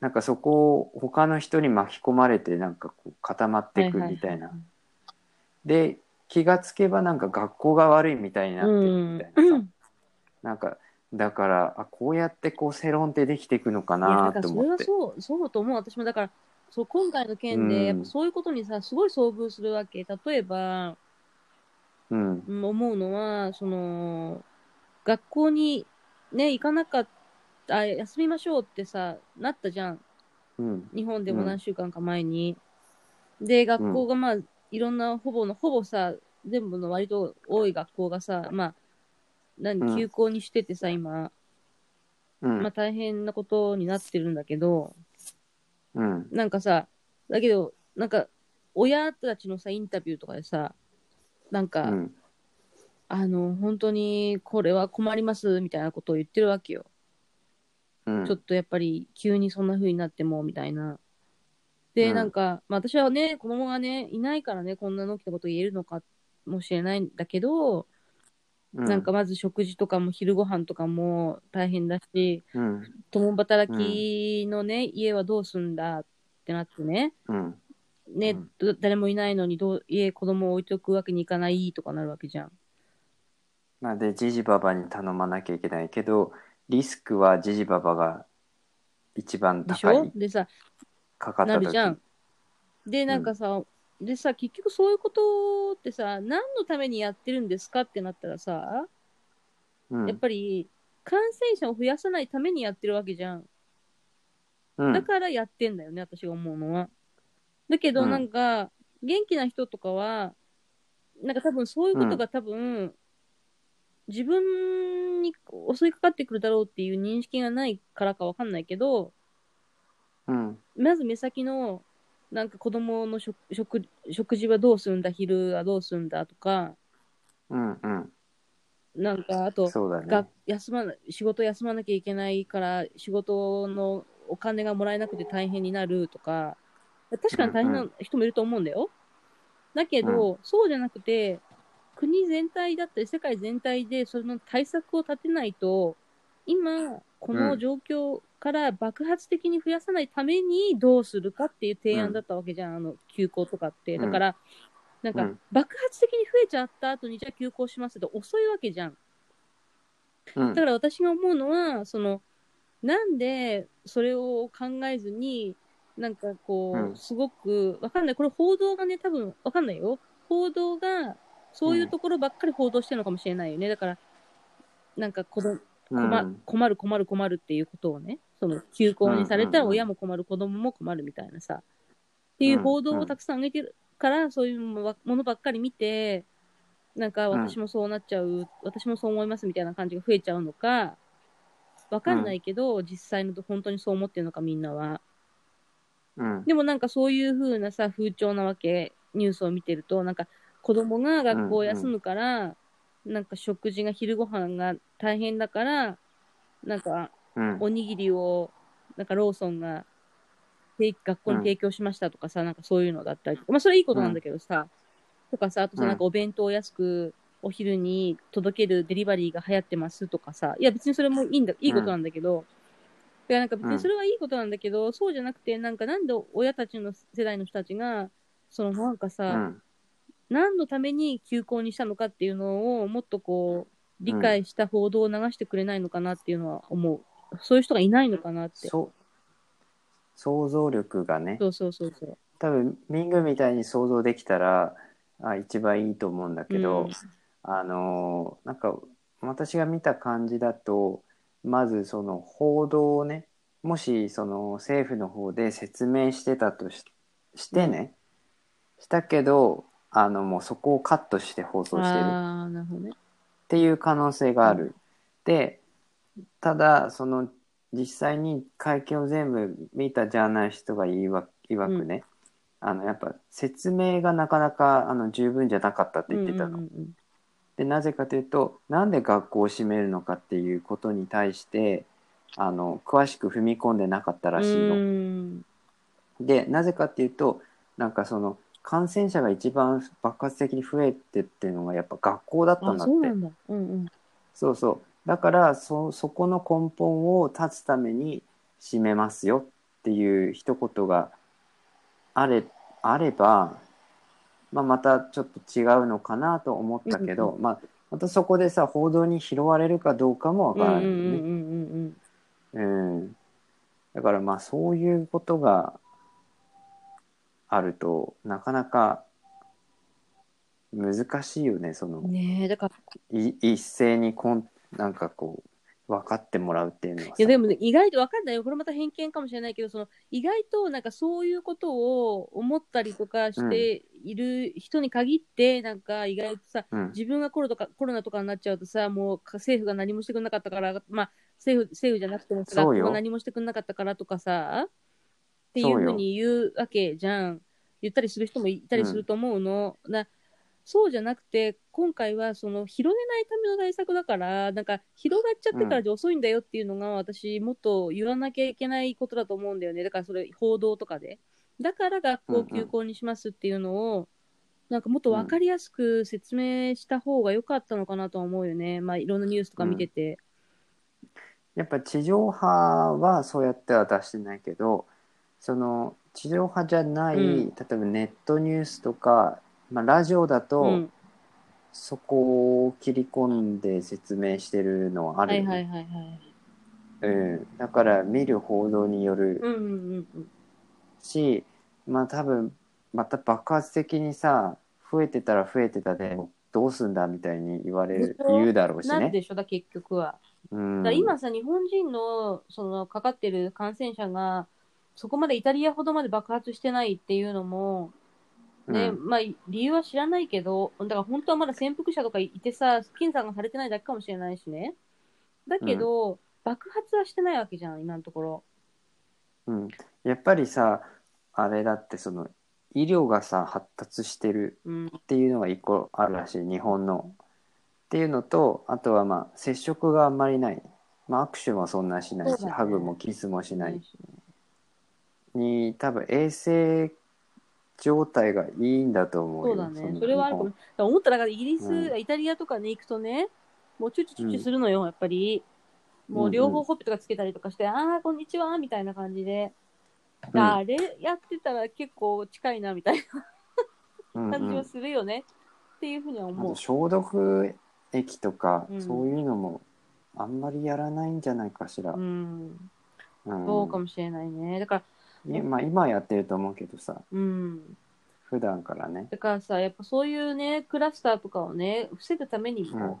なんかそこを他の人に巻き込まれてなんかこう固まっていくみたいな。で気がつけばなんか学校が悪いみたいになってるみたいなさ、うんなんかだからあこうやってこう世論ってできていくのかなと思って。はそう、そうと思う。私もだから、そう今回の件うんで、やっぱそういうことにさ、すごい遭遇するわけ。例えば、うん。うん思うのは、その、学校にね、行かなかった、あ休みましょうってさ、なったじゃん。うん。日本でも何週間か前に。で、学校がまあ、いろんな、ほぼの、ほぼさ、全部の割と多い学校がさ、まあ、何、うん。休校にしててさ、今、うん。まあ大変なことになってるんだけど、うん。なんかさ、だけど、なんか、親たちのさ、インタビューとかでさ、なんか、うん。あの、本当にこれは困りますみたいなことを言ってるわけよ。うん。ちょっとやっぱり急にそんな風になってもみたいな。で、うん。なんか、まあ私はね、子供がね、いないからね、こんなの起きたこと言えるのかもしれないんだけど、うん。なんかまず食事とかも昼ご飯とかも大変だし、うん。共働きのね、家はどうすんだってなってね、うんね、うんど誰もいないのにどう家子供を置いとくわけにいかないとかなるわけじゃん。まあでジジババに頼まなきゃいけないけどリスクはジジババが一番でし高いょ？でさ、かかっなるじゃん。で、なんかさ、でさ、結局そういうことってさ、何のためにやってるんですかってなったらさ、うんやっぱり感染者を増やさないためにやってるわけじゃん。うんだからやってんだよね、私が思うのは。だけど、うんなんか、元気な人とかは、なんか多分そういうことが多分、自分に襲いかかってくるだろうっていう認識がないからかわかんないけど、うん。まず目先の、なんか子供の食食食事はどうするんだ、昼はどうするんだ？とか、うん。うん。なんかあと、がね。休まな仕事休まなきゃいけないから仕事のお金がもらえなくて大変になるとか確かに大変な人もいると思うんだよ、だけど、そうじゃなくて国全体だったり世界全体でその対策を立てないと今この状況から爆発的に増やさないためにどうするかっていう提案だったわけじゃん、あの休校とかって。だから、なんかうん。爆発的に増えちゃった後にじゃあ休校しますって遅いわけじゃん。だから私が思うのは、その、なんでそれを考えずに、なんかこう、うんすごく、わかんない。これ報道がね、多分わかんないよ。報道が、そういうところばっかり報道してるのかもしれないよね。だから、なんか子供、困うん困る困る困るっていうことをね、その休校にされたら親も困る、子供も困るみたいなさ、っていう報道をたくさん上げてるから、そういうものばっかり見て、なんか私もそうなっちゃう、私もそう思いますみたいな感じが増えちゃうのか、わかんないけど、実際のと本当にそう思ってるのかみんなは。うん。でもなんかそういう風なさ、風潮なわけ、ニュースを見てると、なんか子供が学校を休むから、なんか食事が昼ご飯が大変だから、なんかうん。おにぎりを、なんかローソンが提学校に提供しましたとかさ、なんかそういうのだったりとか、まあそれはいいことなんだけどさ、とかさ、あとさ、うん。なんかお弁当を安くお昼に届けるデリバリーが流行ってますとかさ、いや別にそれもいいんだ、いいことなんだけど、だからなんか別にそれはいいことなんだけど、そうじゃなくて、なんかなんで親たちの世代の人たちが、そのなんかさ、うん。何のために休校にしたのかっていうのをもっとこう理解した報道を流してくれないのかなっていうのは思う。そういう人がいないのかなって。そう。想像力がね。そうそうそうそう。多分ミングみたいに想像できたらあ一番いいと思うんだけど、うんあのーなんか私が見た感じだとまずその報道をねもしその政府の方で説明してたとししてね、したけどあのもうそこをカットして放送してるああ、なるほどね。っていう可能性がある。でただその実際に会見を全部見たジャーナリストが言いわいわくね、あのやっぱ説明がなかなかあの十分じゃなかったって言ってたの。うんうんうんでなぜかというとなんで学校を閉めるのかっていうことに対してあの詳しく踏み込んでなかったらしいの。うんでなぜかっていうとなんかその感染者が一番爆発的に増えてっていうのがやっぱ学校だったんあ、だって。そうなんだ。うんうん。そうそう。だからそ、そこの根本を断つために閉めますよっていう一言があれ、あれば、まあ、またちょっと違うのかなと思ったけど、うまあ、またそこでさ、報道に拾われるかどうかもわからないね。うんうん。だからまあ、そういうことがあると、なかなか難しいよね、そのうん。。ねえ、だから、い一斉にこんなんかこう分かってもらうっていうのはさいやでもね、意外とわかんないよ。これまた偏見かもしれないけど、その意外となんかそういうことを思ったりとかしている人に限って、なんか意外とさ、うん自分がコロとかコロナとかになっちゃうとさ、もう政府が何もしてくれなかったから、まあ政府政府じゃなくてもさ、そうよ学校が何もしてくれなかったからとかさ、っていうふうに言うわけじゃん。言ったりする人もいたりすると思うの。なそうじゃなくて、今回はその広げないための対策だから、なんか広がっちゃってからじゃ遅いんだよっていうのが、私、もっと言わなきゃいけないことだと思うんだよね。だからそれ、報道とかで。だから学校休校にしますっていうのを、なんかもっと分かりやすく説明した方が良かったのかなとは思うよね。まあ、いろんなニュースとか見てて。やっぱ地上波はそうやっては出してないけどその地上波じゃない、うん例えばネットニュースとか、まあ、ラジオだと、うん。そこを切り込んで説明してるのはあるよね、はいはいはいはい。うん、だから見る報道によるうんうんうんうん。し、まあ多分また爆発的にさ増えてたら増えてたでどうすんだみたいに言われるでしょ言うだろうしね。なんでしょ、だ結局は。うんだから今さ、日本人のそのかかってる感染者がそこまでイタリアほどまで爆発してないっていうのも、ね、うんまあ、理由は知らないけど、だから本当はまだ潜伏者とかいてさ、検査がされてないだけかもしれないしね。だけど、爆発はしてないわけじゃん、今のところ。うん、やっぱりさあれだってその医療がさ発達してるうん。っていうのが一個あるらしい日本の。っていうのとあとはまあ接触があんまりない、まあ、握手もそんなしないし、ねハグもキスもしないしに多分衛生状態がいいんだと思うよそうだね。のそれはあるかも。だから思ったら、イギリス、うイタリアとかね、行くとね、もうチュチュチュチュするのよ、やっぱり。もう両方ほっぺとかつけたりとかして、ああ、こんにちは、みたいな感じで。うんあれやってたら結構近いな、みたいうんな感じはうんするよね。っていうふうにはあ思う。と消毒液とか、うんそういうのもあんまりやらないんじゃないかしら。うん。うんそうかもしれないね。だから、いまあ、今はやってると思うけどさうん。普段からね。だからさ、やっぱそういうね、クラスターとかをね、防ぐためにも、うん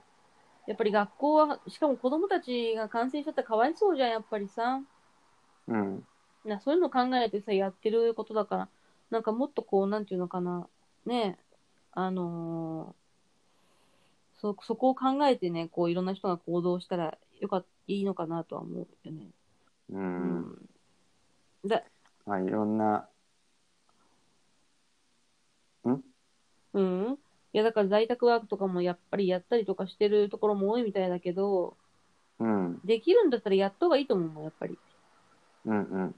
やっぱり学校は、しかも子供たちが感染しちゃったらかわいそうじゃん、やっぱりさ。うんなそういうの考えてさ、やってることだから、なんかもっとこう、なんていうのかな、ね、あのーそ、そこを考えてね、こう、いろんな人が行動したらよかっいいのかなとは思うよね。ううんん。だ、まあ、いろんなうん？いや、だから在宅ワークとかもやっぱりやったりとかしてるところも多いみたいだけど、うんできるんだったらやった方がいいと思うもん、やっぱり。うんうん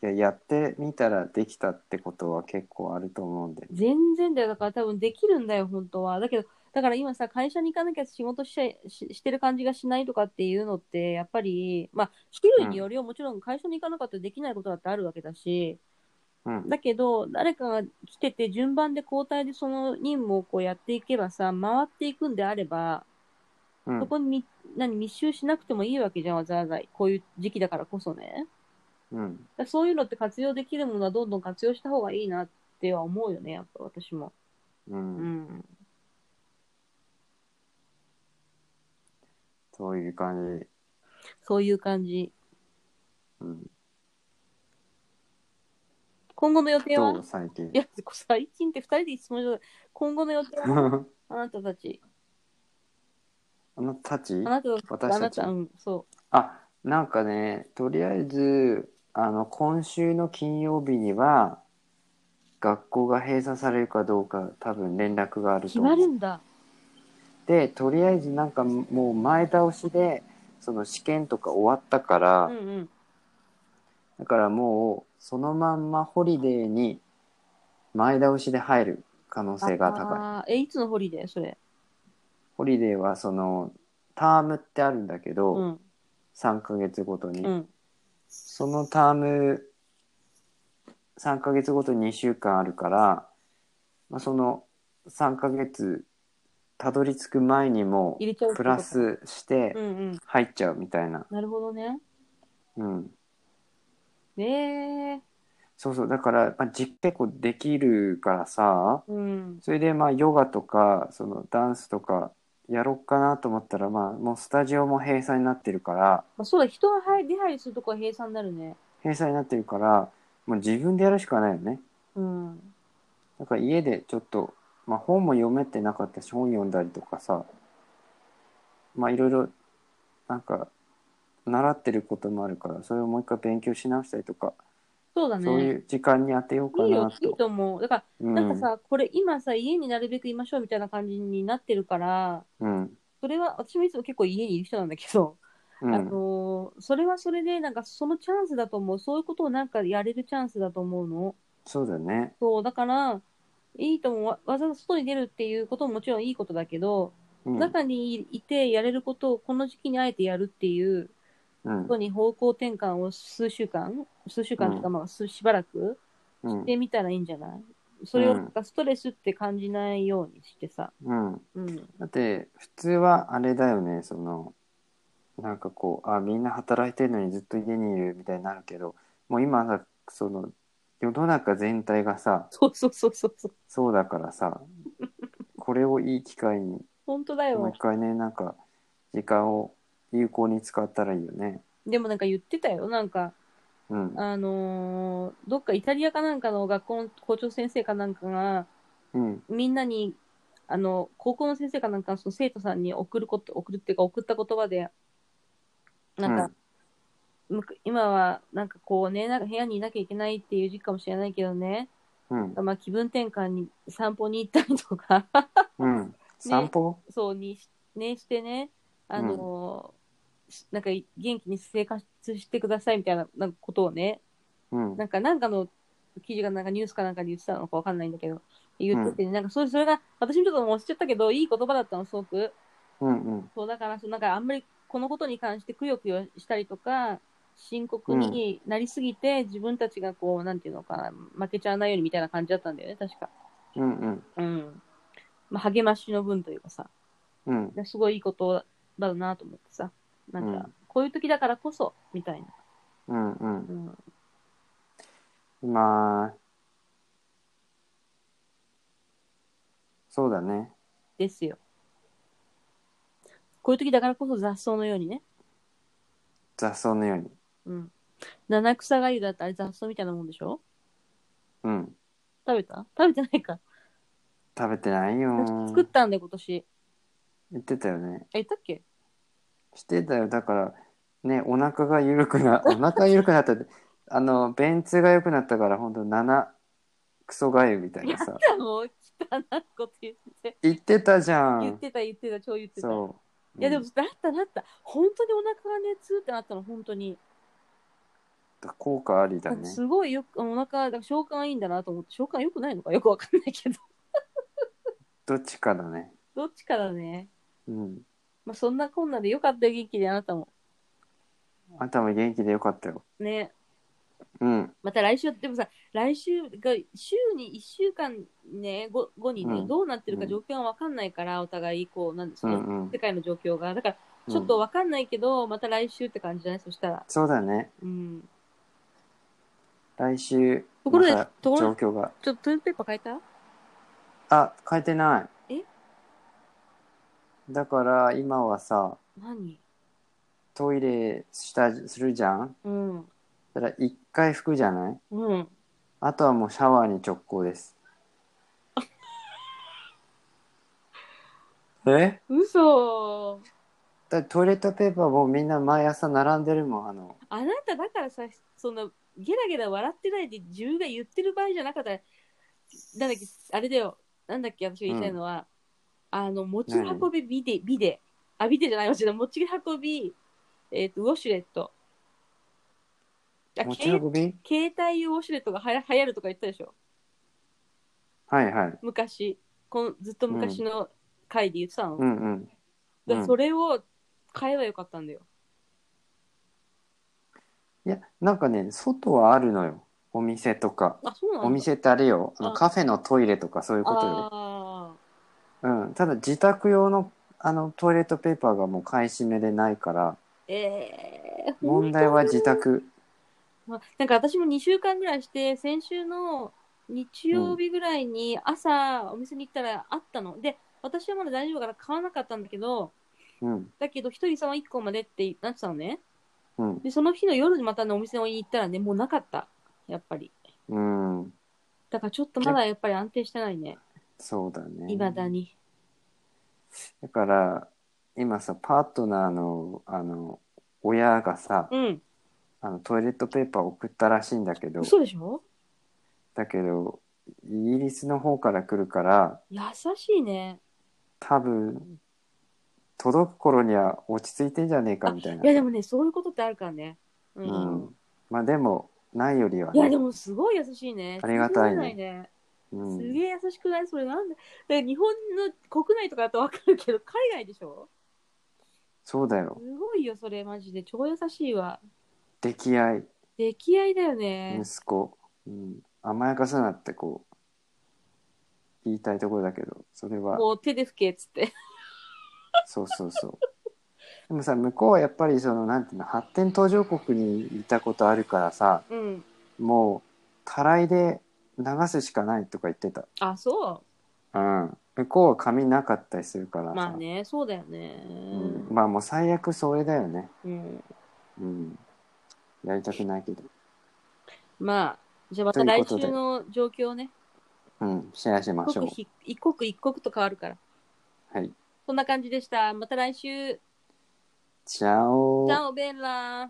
いややってみたらできたってことは結構あると思うんで全然だよ。だから多分できるんだよ、本当は。だけど、だから今さ、会社に行かなきゃ仕事しししてる感じがしないとかっていうのって、やっぱり、まあ、種類によりはもちろん会社に行かなかったらできないことだってあるわけだし、うん。だけど、誰かが来てて、順番で交代でその任務をこうやっていけばさ、回っていくんであれば、うん。そこにみ何密集しなくてもいいわけじゃん、わざわざ。こういう時期だからこそね。うん。そういうのって活用できるものはどんどん活用した方がいいなっては思うよね、やっぱ私も。ううんそういう感じ。そういう感じ。うん。今後の予定は？どう？最近。いや、最近って二人で質問して今後の予定は？あなたたち。あのたち？あなた私たち？あなた、うん、そあなんかねとりあえずあの今週の金曜日には学校が閉鎖されるかどうか多分連絡があう。決まると思う。るんだ。でとりあえずなんかもう前倒しでその試験とか終わったから、うんうん。だからもうそのまんまホリデーに前倒しで入る可能性が高いえ、いつのホリデー？それ。ホリデーはそのタームってあるんだけど、うん。3ヶ月ごとに、うん。そのターム3ヶ月ごとに2週間あるから、まあ、その3ヶ月たどり着く前にも入れちゃうってことプラスしてうんうん。入っちゃうみたいな、なるほどね。うん、ねえ。そうそうだから、まあ、実結構できるからさうん。それでまあヨガとかそのダンスとかやろうかなと思ったらまあもうスタジオも閉鎖になってるからまあ、そうだ、人が入出入りするとこは閉鎖になるね。閉鎖になってるからもう自分でやるしかないよねうん。だから家でちょっと、まあ、本も読めてなかったし本読んだりとかさまあいろいろなんか習ってることもあるからそれをもう一回勉強し直したりとか、そうだね。そういう時間に当てようかいいよな、いいと。と思う。だから、うんなんかさ、これ今さ、家になるべくいましょうみたいな感じになってるから、うんそれは、私もいつも結構家にいる人なんだけど、うんあのーそれはそれで、なんかそのチャンスだと思う。そういうことをなんかやれるチャンスだと思うの。そうだね。そう、だから、いいと思う。わわざわざ外に出るっていうことももちろんいいことだけど、うん中にいてやれることをこの時期にあえてやるっていううんことに方向転換を数週間、数週間とか、うんまあ、数しばらくうんしてみたらいいんじゃない？それをうんなんかストレスって感じないようにしてさ。うん、うん。だって普通はあれだよねそのなんかこうあみんな働いてるのにずっと家にいるみたいになるけどもう今さその世の中全体がさそうそうそうそうそう。そうだからさ これをいい機会に本当だよもう一。回ねなんか時間を有効に使ったらいいよね。でもなんか言ってたよ。なんか、うん。あのーどっかイタリアかなんかの学校の校長先生かなんかが、うん。みんなに、あの、高校の先生かなんかその生徒さんに送ること、送るっていうか送った言葉で、なんか、今はなんかこうね、なんか部屋にいなきゃいけないっていう時期かもしれないけどね、うん。まあ気分転換に散歩に行ったりとか、うん。散歩？そうにし、ね、してね、あのーしなんか元気に生活してくださいみたいななんかことをね、うん。なんか、なんかの記事がなんかニュースかなんかで言ってたのかわかんないんだけど、言ってて、なんかそれそれが、私もちょっともう忘れちゃったけど、いい言葉だったの、すごく。うん。うん。そう、だから、そうなんかあんまりこのことに関してくよくよしたりとか、深刻になりすぎて、自分たちがこう、なんていうのかな、負けちゃわないようにみたいな感じだったんだよね、確か。うん。うん。うん。まあ、励ましの分というかさ、うん。すごいいいことだなと思ってさ、なんか、うんこういう時だからこそ、みたいな。うん。うんう。ん。まあ、そうだね。ですよ。こういう時だからこそ雑草のようにね。雑草のように。うん。七草がゆだってあれ雑草みたいなもんでしょ？うん。食べた？食べてないか。食べてないよ。作ったんで今年。言ってたよね。え、言ったっけ？してたよ。だから、ね、お腹が緩くな、お腹が緩くなったって、あの、便通が良くなったから、ほんと、七クソがゆみたいなさ。もう汚いこと言って。言ってたじゃん。言ってた言ってた、超言ってた。そう。いやでもうん、だっただった。本当にお腹が熱ってなったの、本当に。効果ありだね。すごいよく、お腹、だから消化がいいんだなと思って、消化良くないのかよくわかんないけど。どっちかだね。どっちかだね。うん。まあそんなこんなでよかったよ、元気であなたも。あんたも元気でよかったよ。ね。うん。また来週、でもさ、来週が、週に1週間ね、後後にね、うんどうなってるか状況がわかんないから、お互い、こう、なんですね、うんうん世界の状況が。だから、ちょっとわかんないけど、また来週って感じじゃないそしたら。そうだね。うん。来週、ところでまたところ状況が。ちょっとトイレットペーパー変えた？あ、変えてない。え？だから、今はさ、何？トイレした、するじゃん？うん。だから、一回拭くじゃない？うん。あとはもうシャワーに直行です。え？嘘だってトイレットペーパーもみんな毎朝並んでるもん。あの、あなただからさ、その、ゲラゲラ笑ってないで自分が言ってる場合じゃなかったら、なんだっけ、あれだよ。なんだっけ、私が言いたいのは、あの、持ち運びビデ、ビデ。あ、ビデじゃない、持ち持ち運び、えっ、と、ウォシュレット。あ持ち携運び？携帯用ウォシュレットがはや流行るとか言ったでしょ？はいはい。昔。このずっと昔の回で言ってたの。うんうん。うんそれを買えばよかったんだよ。いや、なんかね、外はあるのよ。お店とか。あ、そうなんだ。お店ってあれよ。あのあカフェのトイレとかそういうことよ。あうん。ただ自宅用のあのトイレットペーパーがもう買い占めでないから、ーえー、問題は自宅。まあ、なんか私も2週間ぐらいして、先週の日曜日ぐらいに朝お店に行ったらあったの。で、私はまだ大丈夫だから買わなかったんだけど、うん。だけど一人様1個までってなってたのね。うん。で、その日の夜にまたね、お店に行ったらね、もうなかった。やっぱり。うん。だからちょっとまだやっぱり安定してないね。そうだね。未だに。だから、今さ、パートナーの、あの、親がさ、うん。あの、トイレットペーパー送ったらしいんだけど、嘘でしょ？だけど、イギリスの方から来るから、優しいね。多分、届く頃には落ち着いてんじゃねえかみたいな。いやでもね、そういうことってあるからね。う。うんん。まあでも、ないよりはね。いやでもすごい優しいね。ありがたいね信じられなね。うんすげえ優しくない？それなんでで日本の国内とかだとわかるけど、海外でしょ？そうだよ。すごいよ、それ、マジで。超優しいわ。出来合い、出来合いだよね。息子。うん。甘やかすなってこう、言いたいところだけど、それは、もう手で拭けっつって。そうそうそう。でもさ、向こうはやっぱりその、なんていうの、発展途上国にいたことあるからさ、うん。もう、たらいで流すしかないとか言ってた。あ、そうん。向こうは紙なかったりするからさ。う。まあね、そうだよね。うん、まあもう最悪それだよね。うん。うん。やりたくないけど。まあ、じゃあまた来週の状況をね、うん、シェアしましょう。刻ひ一刻一刻と変わるから。はい。そんな感じでした。また来週。チャオチャオベッラー。